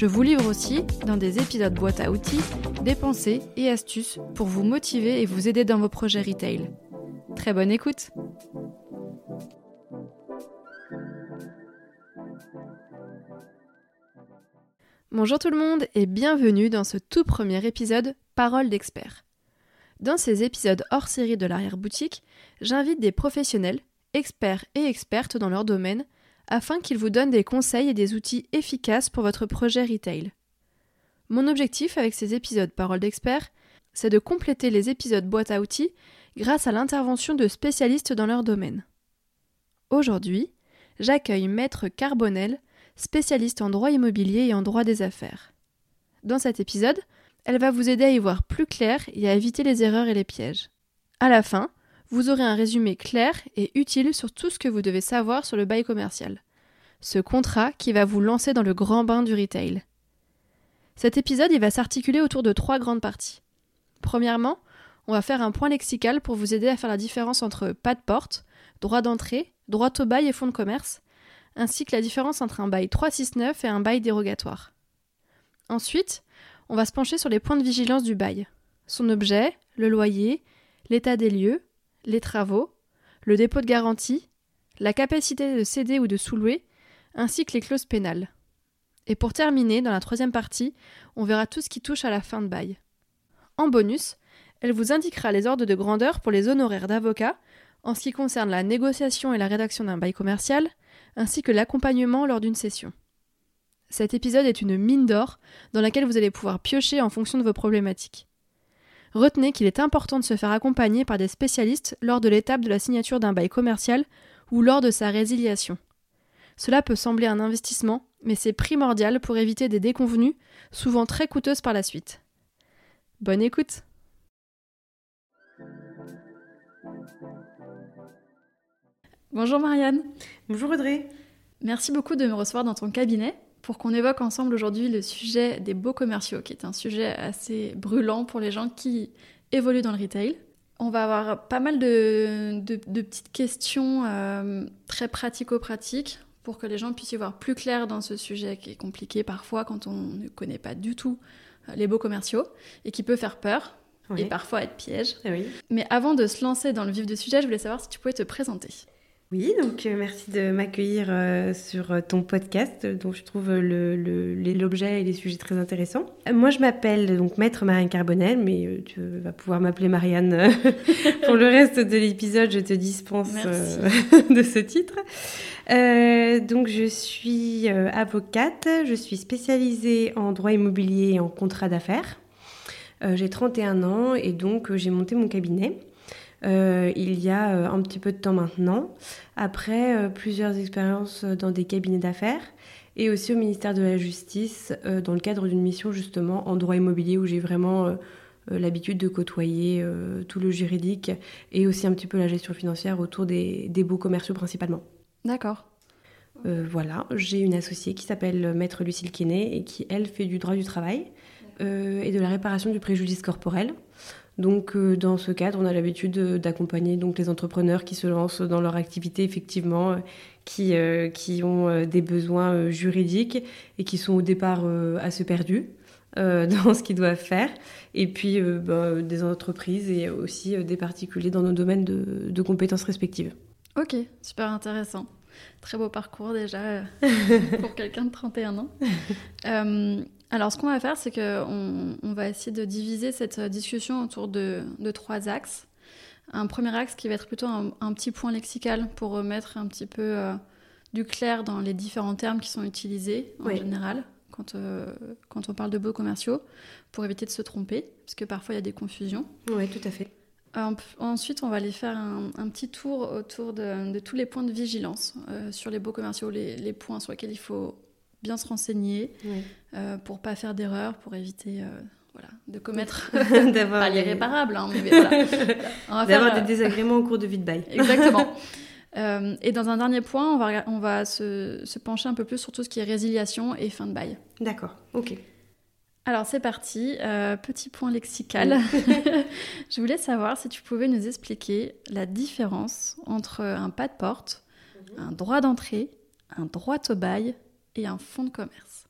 Je vous livre aussi, dans des épisodes boîte à outils, des pensées et astuces pour vous motiver et vous aider dans vos projets retail. Très bonne écoute Bonjour tout le monde et bienvenue dans ce tout premier épisode Parole d'expert. Dans ces épisodes hors série de l'arrière-boutique, j'invite des professionnels, experts et expertes dans leur domaine, afin qu'ils vous donnent des conseils et des outils efficaces pour votre projet retail. Mon objectif avec ces épisodes Parole d'expert, c'est de compléter les épisodes boîte à outils grâce à l'intervention de spécialistes dans leur domaine. Aujourd'hui, j'accueille Maître Carbonel, spécialiste en droit immobilier et en droit des affaires. Dans cet épisode, elle va vous aider à y voir plus clair et à éviter les erreurs et les pièges. À la fin, vous aurez un résumé clair et utile sur tout ce que vous devez savoir sur le bail commercial. Ce contrat qui va vous lancer dans le grand bain du retail. Cet épisode, il va s'articuler autour de trois grandes parties. Premièrement, on va faire un point lexical pour vous aider à faire la différence entre pas de porte, droit d'entrée, droit au bail et fonds de commerce, ainsi que la différence entre un bail 369 et un bail dérogatoire. Ensuite, on va se pencher sur les points de vigilance du bail. Son objet, le loyer, l'état des lieux, les travaux, le dépôt de garantie, la capacité de céder ou de sous-louer, ainsi que les clauses pénales. Et pour terminer, dans la troisième partie, on verra tout ce qui touche à la fin de bail. En bonus, elle vous indiquera les ordres de grandeur pour les honoraires d'avocat en ce qui concerne la négociation et la rédaction d'un bail commercial, ainsi que l'accompagnement lors d'une session. Cet épisode est une mine d'or dans laquelle vous allez pouvoir piocher en fonction de vos problématiques. Retenez qu'il est important de se faire accompagner par des spécialistes lors de l'étape de la signature d'un bail commercial ou lors de sa résiliation. Cela peut sembler un investissement, mais c'est primordial pour éviter des déconvenues, souvent très coûteuses par la suite. Bonne écoute Bonjour Marianne. Bonjour Audrey. Merci beaucoup de me recevoir dans ton cabinet pour qu'on évoque ensemble aujourd'hui le sujet des beaux commerciaux, qui est un sujet assez brûlant pour les gens qui évoluent dans le retail. On va avoir pas mal de, petites questions euh, très pratico-pratiques pour que les gens puissent y voir plus clair dans ce sujet qui est compliqué parfois quand on ne connaît pas du tout euh, les beaux commerciaux et qui peut faire peur et parfois être piège. Oui. Mais avant de se lancer dans le vif du sujet, je voulais savoir si tu pouvais te présenter. Oui, donc euh, merci de m'accueillir euh, sur euh, ton podcast, dont je trouve l'objet le, et les sujets très intéressants. Moi, je m'appelle donc Maître Marianne Carbonel, mais tu vas pouvoir m'appeler Marianne pour le reste de l'épisode. Je te dispense de ce titre. donc, je suis avocate, je suis spécialisée en droit immobilier et en contrat d'affaires. j'ai 31 ans et donc j'ai monté mon cabinet. Euh, il y a euh, un petit peu de temps maintenant, après euh, plusieurs expériences dans des cabinets d'affaires et aussi au ministère de la Justice dans le cadre d'une mission justement en droit immobilier où j'ai vraiment l'habitude de côtoyer tout le juridique et aussi un petit peu la gestion financière autour des, des beaux commerciaux principalement. D'accord. voilà, j'ai une associée qui s'appelle Maître Lucille Kenney et qui, elle, fait du droit du travail et de la réparation du préjudice corporel. Donc, euh, dans ce cadre, on a l'habitude d'accompagner donc les entrepreneurs qui se lancent dans leur activité, effectivement, euh, qui, euh, qui ont des besoins juridiques et qui sont au départ assez perdus. dans ce qu'ils doivent faire, et puis ben, des entreprises et aussi des particuliers dans nos domaines de, de compétences respectives. Ok, super intéressant. Très beau parcours déjà pour quelqu'un de 31 ans. Alors, ce qu'on va faire, c'est qu'on on va essayer de diviser cette discussion autour de, trois axes. Un premier axe qui va être plutôt un, petit point lexical pour remettre un petit peu euh, du clair dans les différents termes qui sont utilisés en général quand, euh, quand on parle de beaux commerciaux, pour éviter de se tromper, parce que parfois il y a des confusions. Oui, tout à fait. ensuite, on va aller faire un, petit tour autour de, tous les points de vigilance euh, sur les beaux commerciaux, les, les, points sur lesquels il faut bien se renseigner Oui. Euh, pour pas faire d'erreur, pour éviter euh, voilà, de commettre D'avoir pas des- l'irréparable. hein, mais voilà. D'avoir faire, des désagréments au cours de vie de bail. Exactement. Euh, et dans un dernier point, on va, on va se, se pencher un peu plus sur tout ce qui est résiliation et fin de bail. D'accord, ok. Alors c'est parti, euh, petit point lexical. Je voulais savoir si tu pouvais nous expliquer la différence entre un pas de porte, un droit d'entrée, un droit au bail et un fonds de commerce.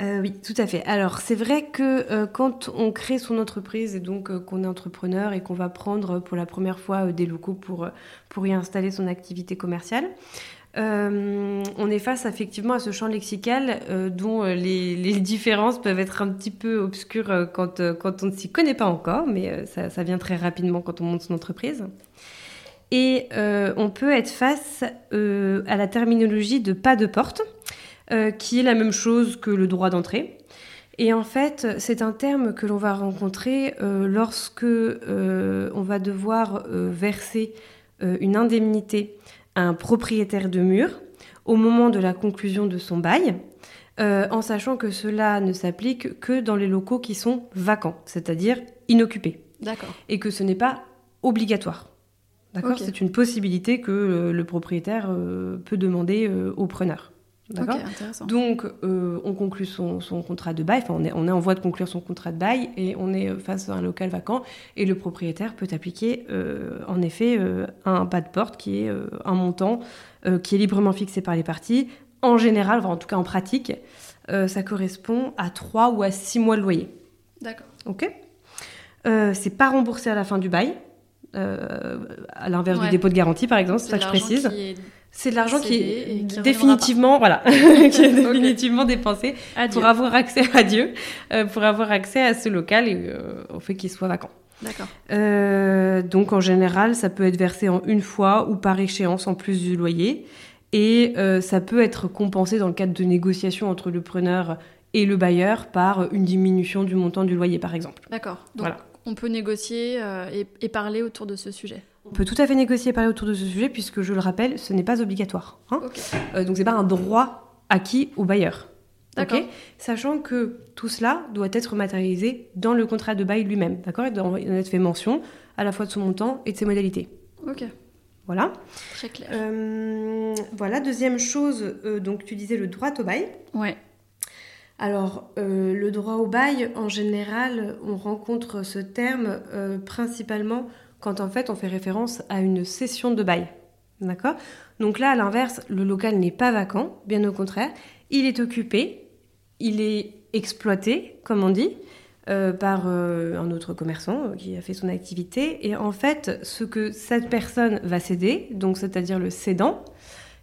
Euh, oui, tout à fait. Alors, c'est vrai que euh, quand on crée son entreprise et donc euh, qu'on est entrepreneur et qu'on va prendre pour la première fois des locaux pour, pour y installer son activité commerciale, on est face effectivement à ce champ lexical dont les, les différences peuvent être un petit peu obscures quand, quand on ne s'y connaît pas encore, mais ça, ça vient très rapidement quand on monte son entreprise. Et on peut être face à la terminologie de pas de porte euh, qui est la même chose que le droit d'entrée. Et en fait, c'est un terme que l'on va rencontrer euh, lorsque euh, on va devoir euh, verser une indemnité à un propriétaire de mur au moment de la conclusion de son bail, en sachant que cela ne s'applique que dans les locaux qui sont vacants, c'est-à-dire inoccupés, D'accord. et que ce n'est pas obligatoire. D'accord? C'est une possibilité que le propriétaire peut demander au preneur. D'accord donc, euh, on conclut son, son contrat de bail, enfin, on est, on est en voie de conclure son contrat de bail et on est euh, face à un local vacant et le propriétaire peut appliquer, euh, en effet, euh, un pas de porte qui est un montant qui est librement fixé par les parties. En général, enfin, en tout cas en pratique, ça correspond à 3 ou à 6 mois de loyer. D'accord. Ok C'est pas remboursé à la fin du bail, à l'inverse Ouais. du dépôt de garantie, par exemple, c'est ça que je précise. qui est C'est de l'argent qui est qui définitivement, voilà, qui est définitivement dépensé Adieu. pour avoir accès à Dieu, euh, pour avoir accès à ce local et euh, au fait qu'il soit vacant. D'accord. Euh, donc en général, ça peut être versé en une fois ou par échéance en plus du loyer. Et ça peut être compensé dans le cadre de négociations entre le preneur et le bailleur par une diminution du montant du loyer, par exemple. D'accord. Donc Voilà. on peut négocier et, et parler autour de ce sujet. On peut tout à fait négocier et parler autour de ce sujet, puisque je le rappelle, ce n'est pas obligatoire. hein. Euh, donc c'est pas un droit acquis au bailleur. D'accord. Ok Sachant que tout cela doit être matérialisé dans le contrat de bail lui-même. D'accord? Il doit en être fait mention à la fois de son montant et de ses modalités. Ok. Voilà. Très clair. Euh, voilà. Deuxième chose, euh, donc tu disais le droit au bail. Ouais. Alors, euh, le droit au bail, en général, on rencontre ce terme principalement quand en fait on fait référence à une cession de bail. D'accord? Donc là, à l'inverse, le local n'est pas vacant, bien au contraire, il est occupé, il est exploité, comme on dit, euh, par euh, un autre commerçant euh, qui a fait son activité. Et en fait, ce que cette personne va céder, donc c'est-à-dire le cédant,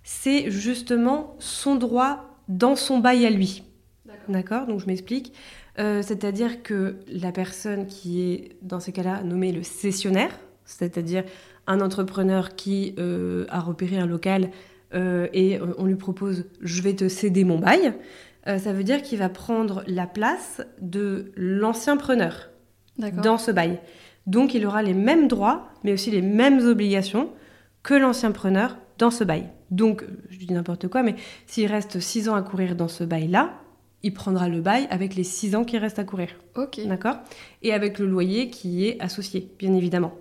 c'est justement son droit dans son bail à lui. D'accord? Donc je m'explique. Euh, c'est-à-dire que la personne qui est dans ces cas-là nommée le cessionnaire, c'est-à-dire un entrepreneur qui euh, a repéré un local euh, et euh, on lui propose je vais te céder mon bail, euh, ça veut dire qu'il va prendre la place de l'ancien preneur dans ce bail. Donc il aura les mêmes droits, mais aussi les mêmes obligations que l'ancien preneur dans ce bail. Donc, je dis n'importe quoi, mais s'il reste 6 ans à courir dans ce bail-là, il prendra le bail avec les 6 ans qui restent à courir. Ok. D'accord? Et avec le loyer qui est associé, bien évidemment.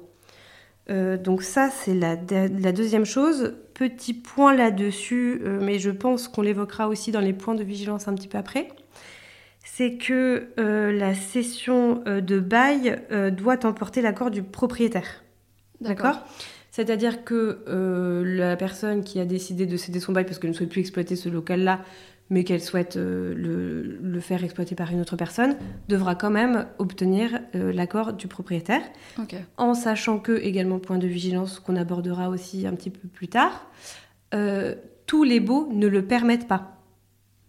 Euh, donc ça, c'est la, de- la deuxième chose. Petit point là-dessus, euh, mais je pense qu'on l'évoquera aussi dans les points de vigilance un petit peu après. C'est que euh, la cession de bail doit emporter l'accord du propriétaire. D'accord C'est-à-dire que la personne qui a décidé de céder son bail parce qu'elle ne souhaite plus exploiter ce local-là, mais qu'elle souhaite euh, le, le faire exploiter par une autre personne, devra quand même obtenir euh, l'accord du propriétaire, en sachant que, également point de vigilance qu'on abordera aussi un petit peu plus tard, euh, tous les baux ne le permettent pas.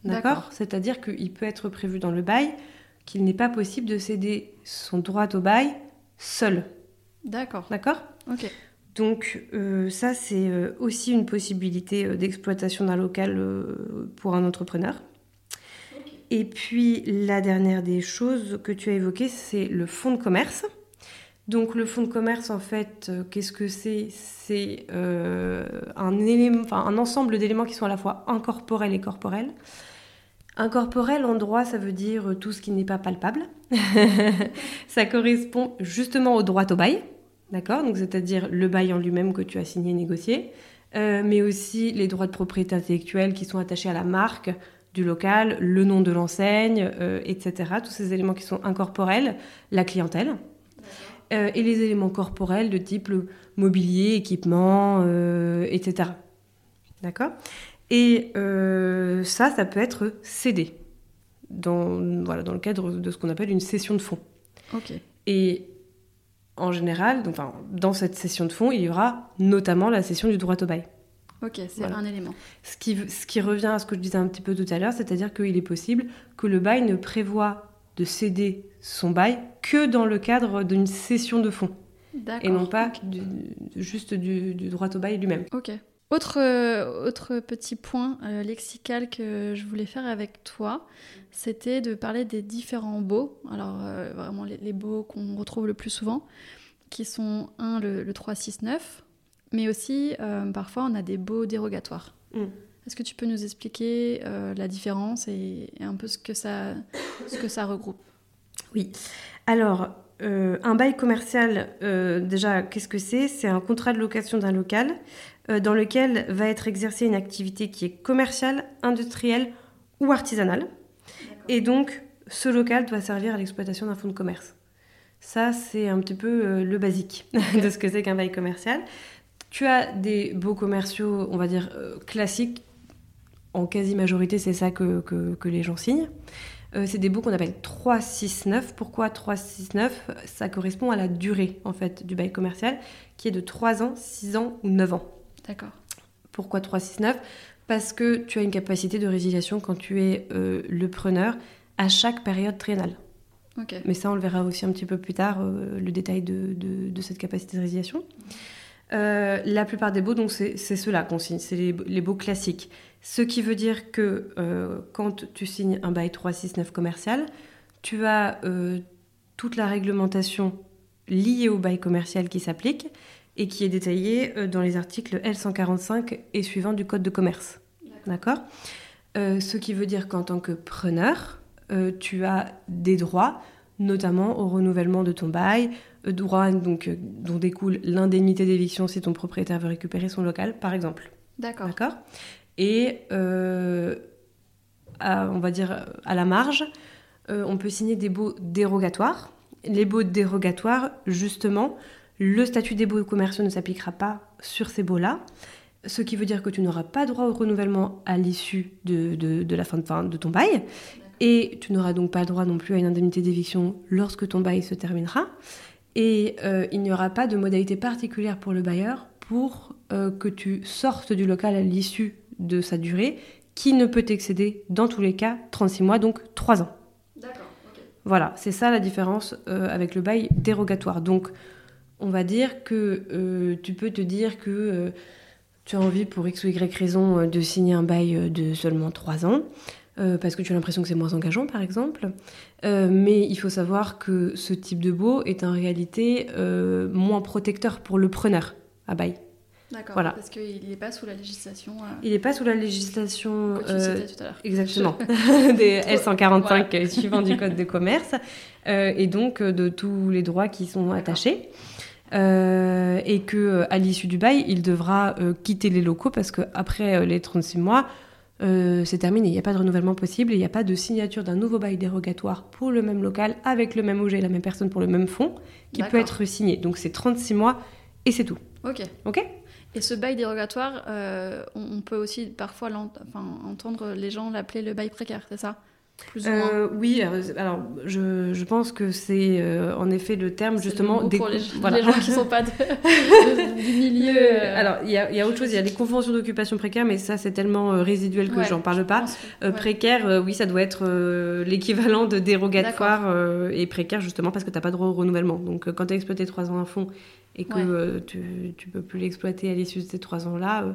D'accord D'accord. C'est-à-dire qu'il peut être prévu dans le bail qu'il n'est pas possible de céder son droit au bail seul. D'accord. D'accord Ok. Donc euh, ça, c'est euh, aussi une possibilité euh, d'exploitation d'un local pour un entrepreneur. Et puis la dernière des choses que tu as évoquées, c'est le fonds de commerce. Donc le fonds de commerce, en fait, qu'est-ce que c'est? C'est euh, un, élément- enfin, un ensemble d'éléments qui sont à la fois incorporels et corporels. Incorporel en droit, ça veut dire tout ce qui n'est pas palpable. ça correspond justement au droit au bail, d'accord Donc c'est-à-dire le bail en lui-même que tu as signé et négocié, euh, mais aussi les droits de propriété intellectuelle qui sont attachés à la marque du local, le nom de l'enseigne, euh, etc. Tous ces éléments qui sont incorporels, la clientèle. Euh, et les éléments corporels de type mobilier, équipement, etc. D'accord? Et ça, ça peut être cédé dans, voilà, dans le cadre de ce qu'on appelle une session de fonds. Ok. Et en général, donc, enfin, dans cette session de fonds, il y aura notamment la session du droit au bail. Ok, c'est un élément. Ce qui, ce qui revient à ce que je disais un petit peu tout à l'heure, c'est-à-dire qu'il est possible que le bail ne prévoit de céder son bail que dans le cadre d'une session de fonds. Et non pas juste du, du, droit au bail lui-même. Ok. Autre, euh, autre petit point euh, lexical que je voulais faire avec toi, c'était de parler des différents baux. Alors, euh, vraiment, les, les baux qu'on retrouve le plus souvent, qui sont, un, le, le 369, mais aussi, parfois, on a des baux dérogatoires. Mm. Est-ce que tu peux nous expliquer la différence et, et, un peu ce que ça, ce que ça regroupe? Oui. Alors, un bail commercial, déjà, qu'est-ce que c'est? C'est un contrat de location d'un local dans lequel va être exercée une activité qui est commerciale, industrielle ou artisanale. Et donc, ce local doit servir à l'exploitation d'un fonds de commerce. Ça, c'est un petit peu euh, le basique de ce que c'est qu'un bail commercial. Tu as des beaux commerciaux, on va dire, euh, classiques. En quasi-majorité, c'est ça que, que, les gens signent. c'est des baux qu'on appelle 369. Pourquoi 369 Ça correspond à la durée, en fait, du bail commercial, qui est de 3 ans, 6 ans ou 9 ans. D'accord. Pourquoi 369 Parce que tu as une capacité de résiliation quand tu es euh, le preneur à chaque période triennale. Mais ça, on le verra aussi un petit peu plus tard, euh, le détail de, de, cette capacité de résiliation. Euh, la plupart des baux, donc c'est ceux-là qu'on signe, c'est les, les, baux classiques. Ce qui veut dire que quand tu signes un bail 369 commercial, tu as toute la réglementation liée au bail commercial qui s'applique et qui est détaillé euh, dans les articles L145 et suivants du Code de commerce. D'accord euh, Ce qui veut dire qu'en tant que preneur, euh, tu as des droits, notamment au renouvellement de ton bail, droits donc, dont découle l'indemnité d'éviction si ton propriétaire veut récupérer son local, par exemple. D'accord. D'accord? Et à, on va dire à la marge, on peut signer des baux dérogatoires. Les baux dérogatoires, justement, le statut des baux commerciaux ne s'appliquera pas sur ces baux-là, ce qui veut dire que tu n'auras pas droit au renouvellement à l'issue de, la fin de, de ton bail, et tu n'auras donc pas droit non plus à une indemnité d'éviction lorsque ton bail se terminera, et euh, il n'y aura pas de modalité particulière pour le bailleur pour euh, que tu sortes du local à l'issue de sa durée, qui ne peut excéder dans tous les cas 36 mois, donc 3 ans. D'accord. Voilà, c'est ça la différence euh, avec le bail dérogatoire. Donc, on va dire que euh, tu peux te dire que euh, tu as envie pour X ou Y raison euh, de signer un bail de seulement 3 ans, parce que tu as l'impression que c'est moins engageant par exemple. mais il faut savoir que ce type de beau est en réalité moins protecteur pour le preneur à bail. D'accord, voilà. parce qu'il n'est pas sous la législation. Il n'est pas sous la législation. Que tu citais tout à l'heure. Exactement. des L145 suivant du Code de commerce. et donc de tous les droits qui sont attachés. Euh, et que euh, à l'issue du bail, il devra euh, quitter les locaux parce qu'après les 36 mois, c'est terminé. Il n'y a pas de renouvellement possible il n'y a pas de signature d'un nouveau bail dérogatoire pour le même local avec le même objet et la même personne pour le même fonds qui peut être signé. Donc c'est 36 mois et c'est tout. Ok. Ok? Et ce bail dérogatoire, on, peut aussi parfois entendre les gens l'appeler le bail précaire, c'est ça? Euh, oui, alors je, je pense que c'est euh, en effet le terme justement des pour les, voilà. les, gens qui sont pas du milieu. Euh. Alors il y a, y a, autre chose, il y a les conventions d'occupation précaire, mais ça c'est tellement résiduel que j'en parle pas. Précaire, oui, ça doit être l'équivalent de dérogatoire et précaire justement parce que tu n'as pas droit au renouvellement. Donc quand tu as exploité trois ans à fond et que tu, tu peux plus l'exploiter à l'issue de ces trois ans là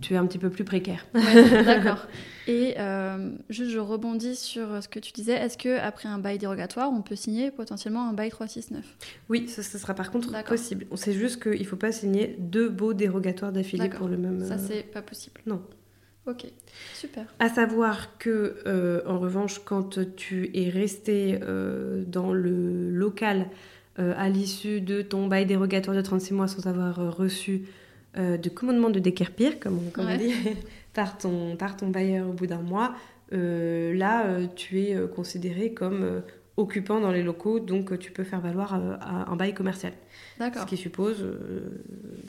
tu es un petit peu plus précaire. D'accord. Et euh, juste, je rebondis sur ce que tu disais. Est-ce que après un bail dérogatoire, on peut signer potentiellement un bail 369 Oui, ça, sera par contre possible. C'est juste qu'il ne faut pas signer deux baux dérogatoires d'affilée pour le même. Ça, c'est pas possible. Non. Ok, super. À savoir que, euh, en revanche, quand tu es resté euh, dans le local euh, à l'issue de ton bail dérogatoire de 36 mois sans avoir euh, reçu euh, de commandement de déquerpir, comme on, comme Ouais. dit, par ton, par ton bailleur au bout d'un mois, euh, là, euh, tu es considéré comme occupant dans les locaux, donc tu peux faire valoir un bail commercial. Ce D'accord. qui suppose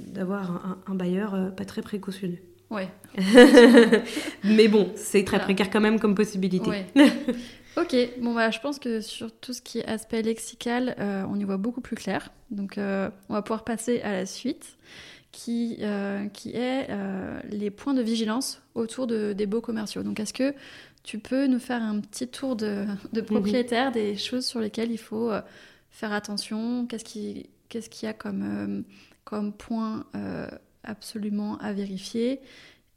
d'avoir un, un- bailleur pas très précautionneux. Ouais. Mais bon, c'est très Voilà. précaire quand même comme possibilité. Ouais. ok, bon bah je pense que sur tout ce qui est aspect lexical, euh, on y voit beaucoup plus clair. Donc euh, on va pouvoir passer à la suite, qui, euh, qui est euh, les points de vigilance autour de, des baux commerciaux. Donc est-ce que tu peux nous faire un petit tour de, de propriétaire des choses sur lesquelles il faut euh, faire attention? Qu'est-ce qui- qu'est-ce qu'il y a comme, comme point absolument à vérifier?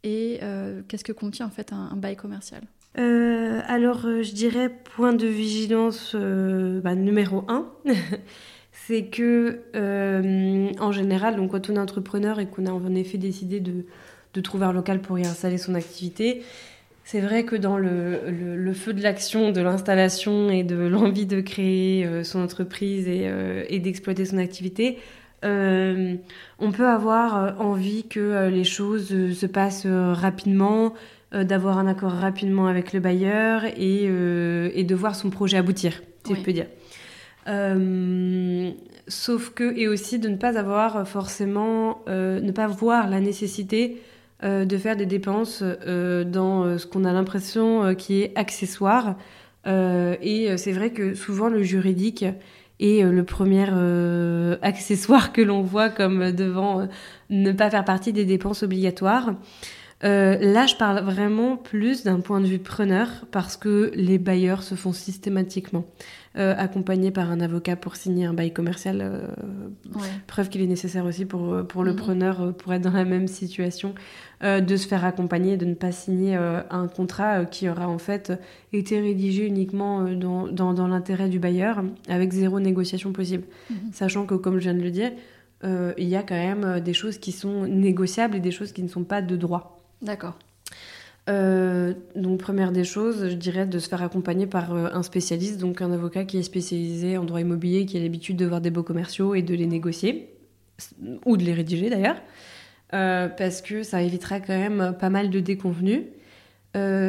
Et qu'est-ce que contient en fait un, un bail commercial? Alors, je dirais point de vigilance bah, numéro un, c'est que euh, en général, donc quand on est entrepreneur et qu'on a en effet décidé de, de trouver un local pour y installer son activité, c'est vrai que dans le, le- le feu de l'action, de l'installation et de l'envie de créer euh, son entreprise et, euh, et d'exploiter son activité, on peut avoir envie que les choses se passent rapidement, d'avoir un accord rapidement avec le bailleur et, et de voir son projet aboutir, si Oui. je peux dire. Euh, sauf que, et aussi de ne pas avoir forcément, euh, ne pas voir la nécessité euh, de faire des dépenses dans ce qu'on a l'impression qui est accessoire. Et c'est vrai que souvent le juridique est le premier accessoire que l'on voit comme devant ne pas faire partie des dépenses obligatoires. Là, je parle vraiment plus d'un point de vue preneur parce que les bailleurs se font systématiquement euh, accompagner par un avocat pour signer un bail commercial. euh, Ouais. preuve qu'il est nécessaire aussi pour, euh, pour le Mhm. preneur pour être dans la même situation euh, de se faire accompagner, de ne pas signer un contrat qui aura en fait été rédigé uniquement dans, dans, dans l'intérêt du bailleur avec zéro négociation possible. Mhm. Sachant que, comme je viens de le dire, il y a quand même des choses qui sont négociables et des choses qui ne sont pas de droit. D'accord. Euh, donc première des choses, je dirais de se faire accompagner par euh, un spécialiste, donc un avocat qui est spécialisé en droit immobilier, qui a l'habitude de voir des baux commerciaux et de les négocier, ou de les rédiger d'ailleurs, euh, parce que ça évitera quand même pas mal de déconvenus.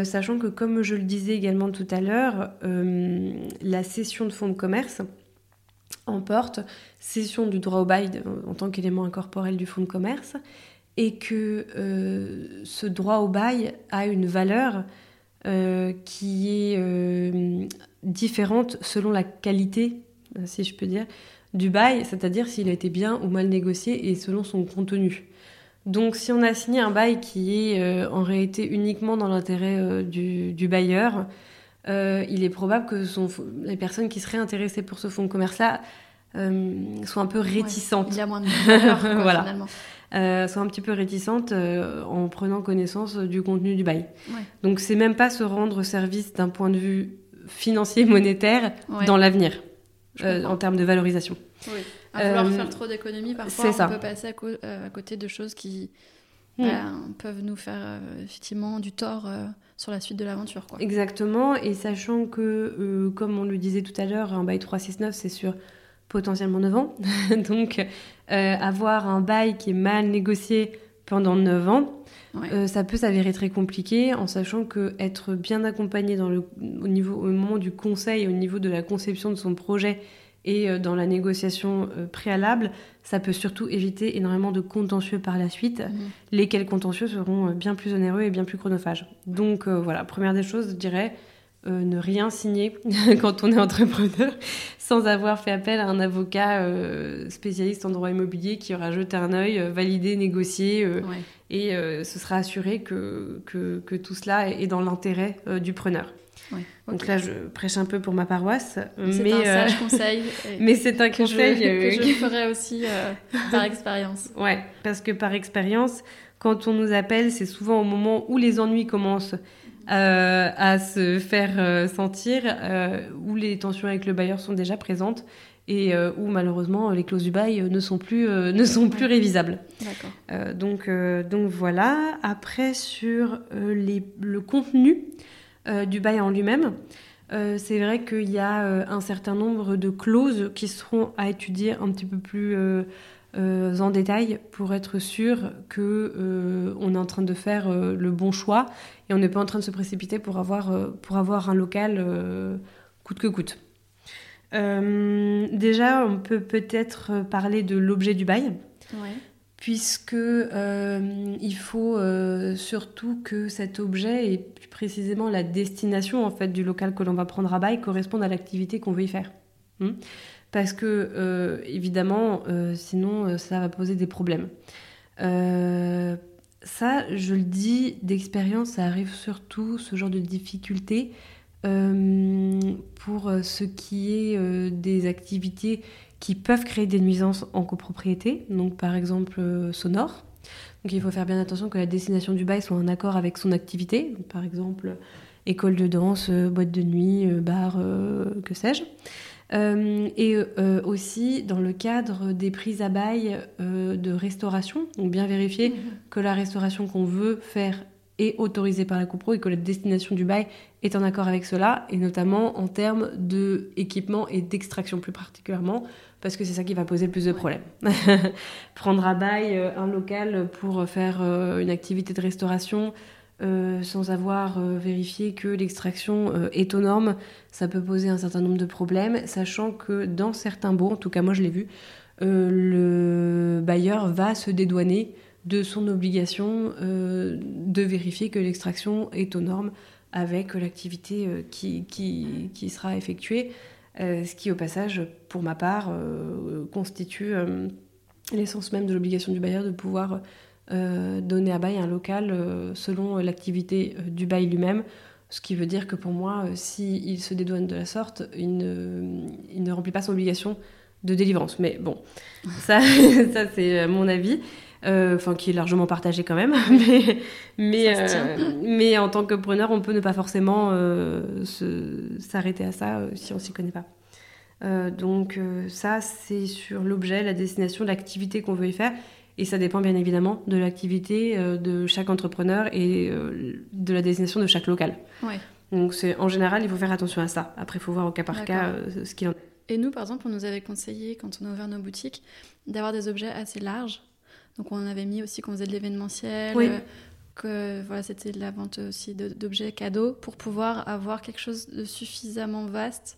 Sachant que comme je le disais également tout à l'heure, la cession de fonds de commerce emporte cession du droit au bail en tant qu'élément incorporel du fonds de commerce et que euh, ce droit au bail a une valeur euh, qui est euh, différente selon la qualité, si je peux dire, du bail, c'est-à-dire s'il a été bien ou mal négocié et selon son contenu. Donc si on a signé un bail qui est en réalité uniquement dans l'intérêt du, du bailleur, il est probable que son, les personnes qui seraient intéressées pour ce fonds de commerce-là soient un peu réticentes Il y a moins de valeur, quoi, Voilà. finalement. Euh, sont un petit peu réticentes euh, en prenant connaissance du contenu du bail. Ouais. Donc c'est même pas se rendre service d'un point de vue financier monétaire Ouais. dans l'avenir euh, en termes de valorisation. Oui. À vouloir Euh, faire trop d'économies, parfois on ça. peut passer à, côté de choses qui Mm. bah, peuvent nous faire effectivement du tort sur la suite de l'aventure. Exactement, et sachant que, comme on le disait tout à l'heure, un bail 369, c'est sur potentiellement 9 ans. Donc, euh, avoir un bail qui est mal négocié pendant 9 ans, Ouais. euh, ça peut s'avérer très compliqué, en sachant que être bien accompagné dans le, au, niveau, au moment du conseil, au niveau de la conception de son projet et euh, dans la négociation préalable, ça peut surtout éviter énormément de contentieux par la suite Mhm. lesquels contentieux seront bien plus onéreux et bien plus chronophages. Donc voilà, première des choses, je dirais euh, ne rien signer quand on est entrepreneur sans avoir fait appel à un avocat euh, spécialiste en droit immobilier qui aura jeté un œil, euh, validé, négocié Ouais. et ce sera assuré que, que, que tout cela est dans l'intérêt du preneur. Ouais. Donc là, je prêche un peu pour ma paroisse, C'est mais, un sage conseil. et mais c'est un que conseil que je ferai aussi par expérience. Ouais, parce que par expérience, quand on nous appelle, c'est souvent au moment où les ennuis commencent euh, à se faire euh, sentir, euh, où les tensions avec le bailleur sont déjà présentes. et où malheureusement les clauses du bail ne sont plus, ne sont plus révisables. Donc, donc voilà. Après, sur les, le contenu du bail en lui-même, c'est vrai qu'il y a un certain nombre de clauses qui seront à étudier un petit peu plus euh, en détail pour être sûr que euh, on est en train de faire euh, le bon choix et on n'est pas en train de se précipiter pour avoir, pour avoir un local coûte que coûte. déjà, on peut peut-être parler de l'objet du bail. Puisque il faut surtout que cet objet et plus précisément la destination en fait du local que l'on va prendre à bail corresponde à l'activité qu'on veut y faire. Hmm? Parce que euh, évidemment, euh, sinon euh, ça va poser des problèmes. ça, je le dis d'expérience, ça arrive surtout ce genre de difficultés pour ce qui est des activités qui peuvent créer des nuisances en copropriété, donc par exemple sonore. Donc il faut faire bien attention que la destination du bail soit en accord avec son activité, par exemple école de danse, boîte de nuit, bar, que sais-je. Euh, et euh, aussi dans le cadre des prises à bail euh, de restauration, donc bien vérifier mhm. que la restauration qu'on veut faire est autorisée par la CoPro et que la destination du bail est en accord avec cela, et notamment en termes d'équipement et d'extraction plus particulièrement, parce que c'est ça qui va poser le plus de problèmes. Prendre à bail un local pour faire une activité de restauration, euh, sans avoir euh, vérifié que l'extraction euh, est aux normes, ça peut poser un certain nombre de problèmes, sachant que dans certains baux, en tout cas moi je l'ai vu, le bailleur va se dédouaner de son obligation de vérifier que l'extraction est aux normes avec l'activité qui, qui, sera effectuée, ce qui au passage, pour ma part, constitue l'essence même de l'obligation du bailleur de pouvoir donner à bail un local euh, selon l'activité euh, du bail lui-même. Ce qui veut dire que pour moi, s'il se dédouane de la sorte, il ne, il ne remplit pas son obligation de délivrance. Mais bon, ça, ça c'est mon avis. enfin qui est largement partagé quand même, mais, mais, mais en tant que preneur, on peut ne pas forcément s'arrêter à ça si on s'y connaît pas. donc ça, c'est sur l'objet, la destination, l'activité qu'on veut y faire. Et ça dépend bien évidemment de l'activité euh, de chaque entrepreneur et euh, de la destination de chaque local. Donc c'est en général, il faut faire attention à ça. Après, il faut voir au cas par cas euh, ce qu'il en est. Et nous, par exemple, on nous avait conseillé, quand on a ouvert nos boutiques, d'avoir des objets assez larges. Donc on avait mis aussi qu'on faisait de l'événementiel, que voilà, c'était de la vente aussi d'objets cadeaux pour pouvoir avoir quelque chose de suffisamment vaste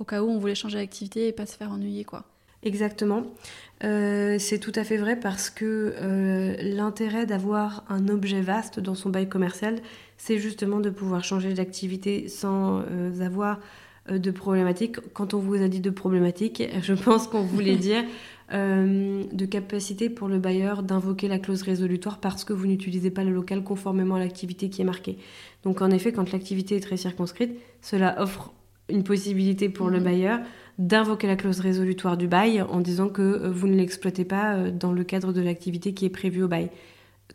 au cas où on voulait changer d'activité et pas se faire ennuyer, quoi. Exactement. Euh, c'est tout à fait vrai parce que euh, l'intérêt d'avoir un objet vaste dans son bail commercial, c'est justement de pouvoir changer d'activité sans euh, avoir de problématiques. Quand on vous a dit de problématiques, je pense qu'on voulait dire de capacité pour le bailleur d'invoquer la clause résolutoire parce que vous n'utilisez pas le local conformément à l'activité qui est marquée. Donc en effet, quand l'activité est très circonscrite, cela offre une possibilité pour le mhm. bailleur d'invoquer la clause résolutoire du bail en disant que euh, vous ne l'exploitez pas euh, dans le cadre de l'activité qui est prévue au bail.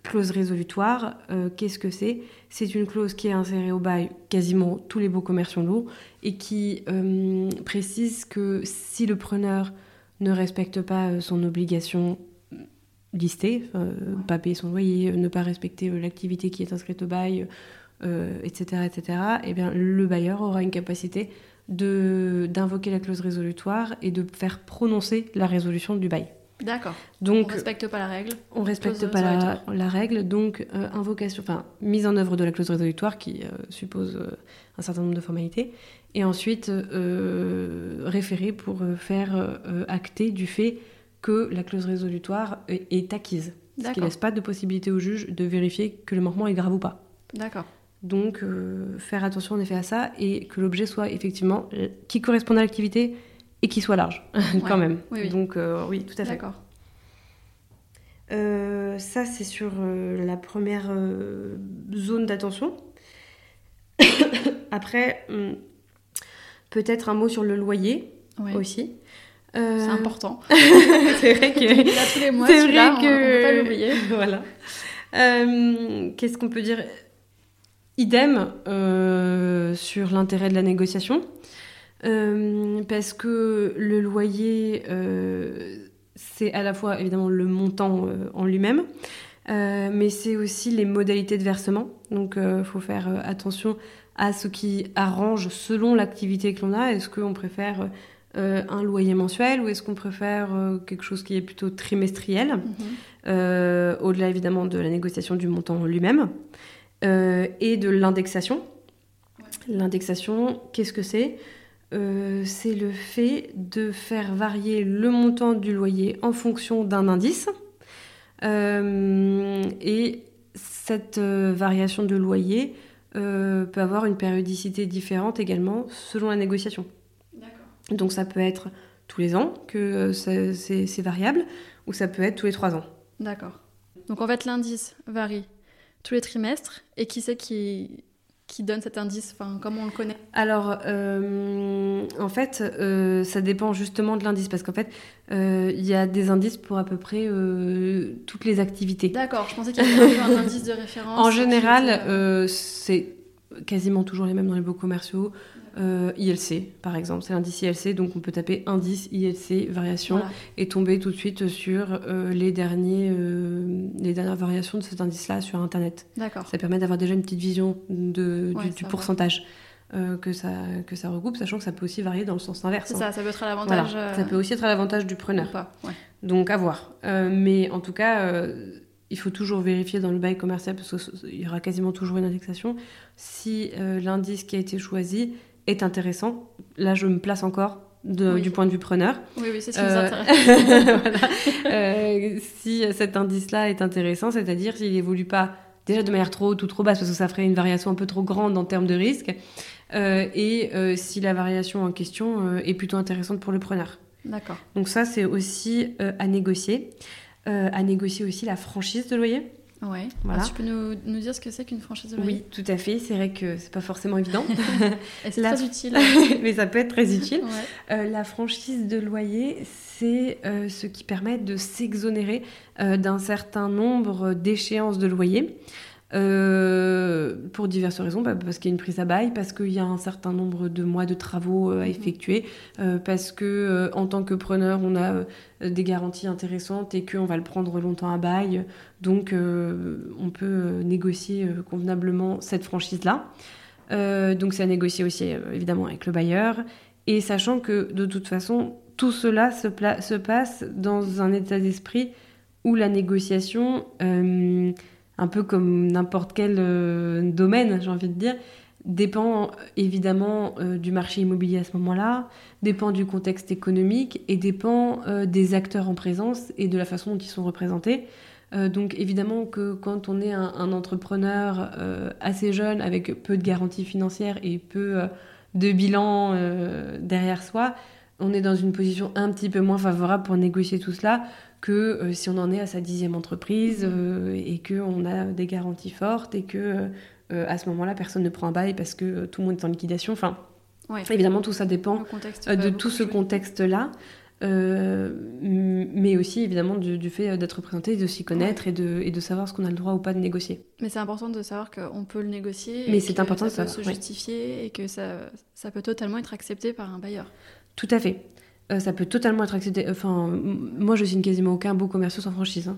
Clause résolutoire, euh, qu'est-ce que c'est? C'est une clause qui est insérée au bail quasiment tous les beaux commerciaux lourds et qui précise que si le preneur ne respecte pas son obligation listée, pas payer son loyer, ne pas respecter l'activité qui est inscrite au bail, etc., etc., eh bien, le bailleur aura une capacité d'invoquer la clause résolutoire et de faire prononcer la résolution du bail. D'accord. Donc, on respecte pas la règle. On respecte pas la, règle, donc euh, invocation, enfin mise en œuvre de la clause résolutoire qui euh, suppose euh, un certain nombre de formalités, et ensuite référer pour faire acter du fait que la clause résolutoire est acquise, ce qui laisse pas de possibilité au juge de vérifier que le manquement est grave ou pas. D'accord. Donc, euh, faire attention en effet à ça et que l'objet soit effectivement euh, qui corresponde à l'activité et qui soit large, quand même. Donc, euh, oui, tout à fait. D'accord. ça, c'est sur la première zone d'attention. Après, hmm, peut-être un mot sur le loyer aussi. C'est important. c'est vrai que. tous les mois, c'est vrai que. On, peut pas l'oublier. voilà. Qu'est-ce qu'on peut dire? Idem euh, sur l'intérêt de la négociation. parce que le loyer, c'est à la fois évidemment le montant en lui-même, mais c'est aussi les modalités de versement. Donc il faut faire attention à ce qui arrange selon l'activité que l'on a. Est-ce qu'on préfère euh, un loyer mensuel ou est-ce qu'on préfère euh, quelque chose qui est plutôt trimestriel, mhm. euh, au-delà évidemment de la négociation du montant lui-même et de l'indexation. L'indexation, qu'est-ce que c'est? C'est le fait de faire varier le montant du loyer en fonction d'un indice. et cette variation de loyer euh, peut avoir une périodicité différente également selon la négociation. Donc ça peut être tous les ans que c'est variable, ou ça peut être tous les trois ans. D'accord. Donc en fait l'indice varie tous les trimestres, et qui c'est qui, qui donne cet indice enfin, Comment on le connaît? Alors, euh, en fait, euh, ça dépend justement de l'indice, parce qu'en fait, euh, il y a des indices pour à peu près toutes les activités. D'accord, je pensais qu'il y avait un indice de référence. En général, c'est quasiment toujours les mêmes dans les beaux commerciaux. Euh, ILC, par exemple, c'est l'indice ILC, donc on peut taper indice ILC variation et tomber tout de suite sur euh, les, derniers, euh, les dernières variations de cet indice-là sur Internet. D'accord. Ça permet d'avoir déjà une petite vision de, du, pourcentage. que, ça, que ça regroupe, sachant que ça peut aussi varier dans le sens inverse. C'est hein. ça peut être à l'avantage. Ça peut aussi être à l'avantage du preneur. Donc à voir. mais en tout cas, il faut toujours vérifier dans le bail commercial, parce qu'il y aura quasiment toujours une indexation, si l'indice qui a été choisi est intéressant. Là, je me place encore du point de vue preneur. Oui, oui, c'est ce qui nous euh, intéresse. Euh, si cet indice-là est intéressant, c'est-à-dire s'il évolue pas déjà de manière trop haute ou trop basse, parce que ça ferait une variation un peu trop grande en termes de risque, euh, et si la variation en question est plutôt intéressante pour le preneur. D'accord. Donc ça, c'est aussi à négocier. À négocier aussi la franchise de loyer. Ouais. Voilà. tu peux nous, nous dire ce que c'est qu'une franchise de loyer? Oui, tout à fait. C'est vrai que c'est pas forcément évident. c'est très utile? Mais ça peut être très utile. Euh, la franchise de loyer, c'est euh, ce qui permet de s'exonérer euh, d'un certain nombre d'échéances de loyer. Euh, pour diverses raisons, bah, parce qu'il y a une prise à bail, parce qu'il y a un certain nombre de mois de travaux euh, à mhm. effectuer, euh, parce que en tant que preneur, on a des garanties intéressantes et qu'on va le prendre longtemps à bail, donc on peut négocier convenablement cette franchise-là. donc c'est à négocier aussi évidemment avec le bailleur, et sachant que de toute façon, tout cela se, se passe dans un état d'esprit où la négociation un peu comme n'importe quel euh, domaine, j'ai envie de dire, dépend évidemment euh, du marché immobilier à ce moment-là, dépend du contexte économique et dépend euh, des acteurs en présence et de la façon dont ils sont représentés. donc évidemment que quand on est un, entrepreneur assez jeune avec peu de garanties financières et peu de bilan derrière soi, on est dans une position un petit peu moins favorable pour négocier tout cela que euh, si on en est à sa dixième entreprise mhm. euh, et qu'on a des garanties fortes et que euh, à ce moment-là personne ne prend un bail parce que tout le monde est en liquidation. Enfin, évidemment tout ça dépend de tout ce contexte-là. mais aussi évidemment du, fait d'être représenté, de s'y connaître et, de, et de savoir ce qu'on a le droit ou pas de négocier. Mais c'est important de savoir qu'on peut le négocier. Mais c'est important ça peut se justifier et que ça, ça peut totalement être accepté par un bailleur. Tout à fait. Euh, ça peut totalement être accepté. Enfin, moi, je signe quasiment aucun beau commerciaux sans franchise. Hein.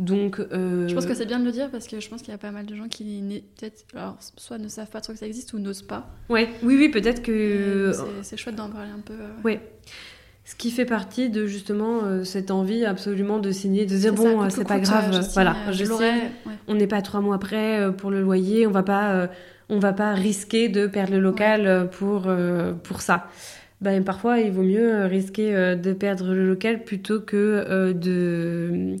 Donc, euh, je pense que c'est bien de le dire parce que je pense qu'il y a pas mal de gens qui peut-être, soit ne savent pas trop que ça existe ou n'osent pas. Ouais, oui, oui, peut-être que. C'est chouette d'en parler un peu. Oui. Ce qui fait partie de justement cette envie absolument de signer, de dire bon, c'est pas grave, voilà, je sais, on n'est pas trois mois après pour le loyer, on va pas, on va pas risquer de perdre le local pour pour ça ben, parfois il vaut mieux euh, risquer euh, de perdre le local plutôt que euh, de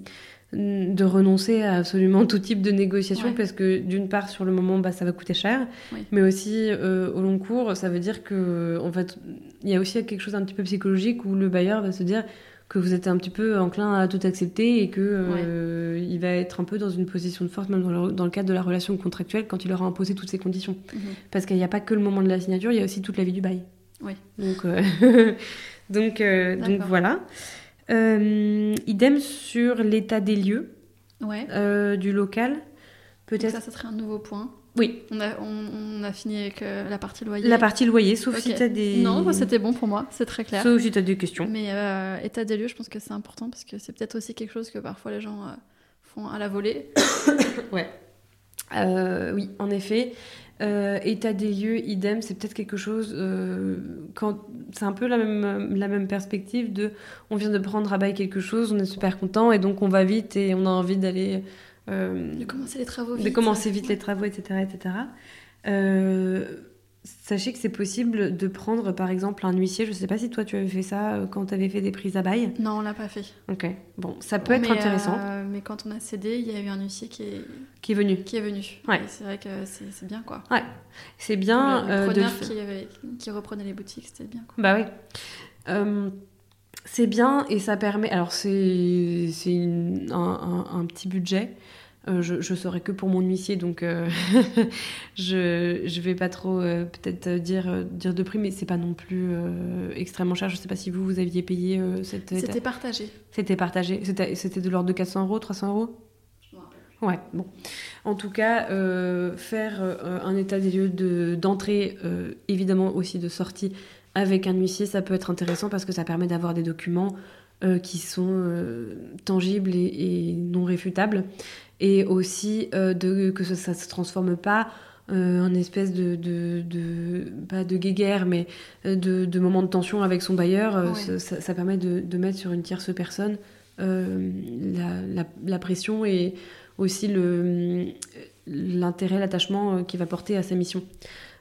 de renoncer à absolument tout type de négociation parce que d'une part sur le moment bah, ça va coûter cher. Mais aussi au long cours ça veut dire que en fait il y a aussi quelque chose un petit peu psychologique où le bailleur va se dire que vous êtes un petit peu enclin à tout accepter et que il va être un peu dans une position de force même dans le, cadre de la relation contractuelle quand il aura imposé toutes ces conditions. Mhm. parce qu'il n'y a pas que le moment de la signature il y a aussi toute la vie du bail oui. Donc, euh, donc, euh, donc voilà. Euh, idem sur l'état des lieux du local. Peut-être. Ça, ça serait un nouveau point. Oui. On a, on, a fini avec euh, la partie loyer. La partie loyer, sauf si tu as des. Non, c'était bon pour moi, c'est très clair. Sauf si tu as des questions. Mais euh, état des lieux, je pense que c'est important parce que c'est peut-être aussi quelque chose que parfois les gens euh, font à la volée. ouais. oui, en effet. État des lieux, idem, c'est peut-être quelque chose. quand c'est un peu la même, la même perspective de, on vient de prendre à bail quelque chose, on est super content et donc on va vite et on a envie d'aller euh, de commencer les travaux vite. De commencer vite les travaux, etc. etc. Euh, sachez que c'est possible de prendre par exemple un huissier. Je ne sais pas si toi tu avais fait ça euh, quand tu avais fait des prises à bail. Non, on l'a pas fait. Ok, bon, ça peut être intéressant. mais quand on a cédé, il y a eu un huissier qui est, qui est venu. Qui est venu. Ouais. C'est vrai que c'est bien quoi. Ouais, c'est bien. Le, preneur qui, avait, qui, reprenait les boutiques, c'était bien. Quoi. Bah oui. c'est bien et ça permet. Alors, c'est un, un, un, petit budget. Euh, je, je saurais que pour mon huissier, donc euh, je ne vais pas trop euh, peut-être dire, dire de prix, mais c'est pas non plus extrêmement cher. Je sais pas si vous, vous aviez payé cette... C'était partagé. C'était partagé. C'était de l'ordre de 400 euros, 300 euros? Ouais, bon. En tout cas, faire un état des lieux d'entrée, évidemment aussi de sortie avec un huissier, ça peut être intéressant parce que ça permet d'avoir des documents qui sont tangibles et, et, non réfutables et aussi euh, de, que ça ne se transforme pas euh, en espèce de, de, de, pas de guéguerre, mais euh, de, de moment de tension avec son bailleur. Ça, ça, permet de, mettre sur une tierce personne la, la, la, pression et aussi l'intérêt, l'attachement qu'il va porter à sa mission.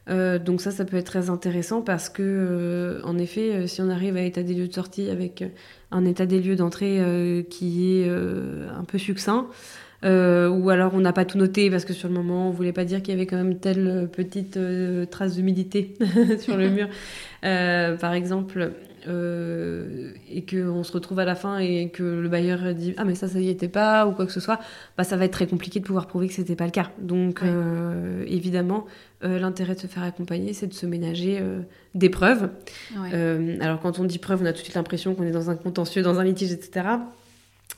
donc ça, ça peut être très intéressant parce que, en effet, si on arrive à état des lieux de sortie avec un état des lieux d'entrée qui est un peu succinct, euh, ou alors on n'a pas tout noté parce que sur le moment on voulait pas dire qu'il y avait quand même telle petite euh, trace d'humidité sur le mur, euh, par exemple, et qu'on se retrouve à la fin et que le bailleur dit ah mais ça ça y était pas ou quoi que ce soit, bah ça va être très compliqué de pouvoir prouver que c'était pas le cas. Donc évidemment l'intérêt de se faire accompagner c'est de se ménager des preuves. alors quand on dit preuve on a tout de suite l'impression qu'on est dans un contentieux, dans un litige, etc.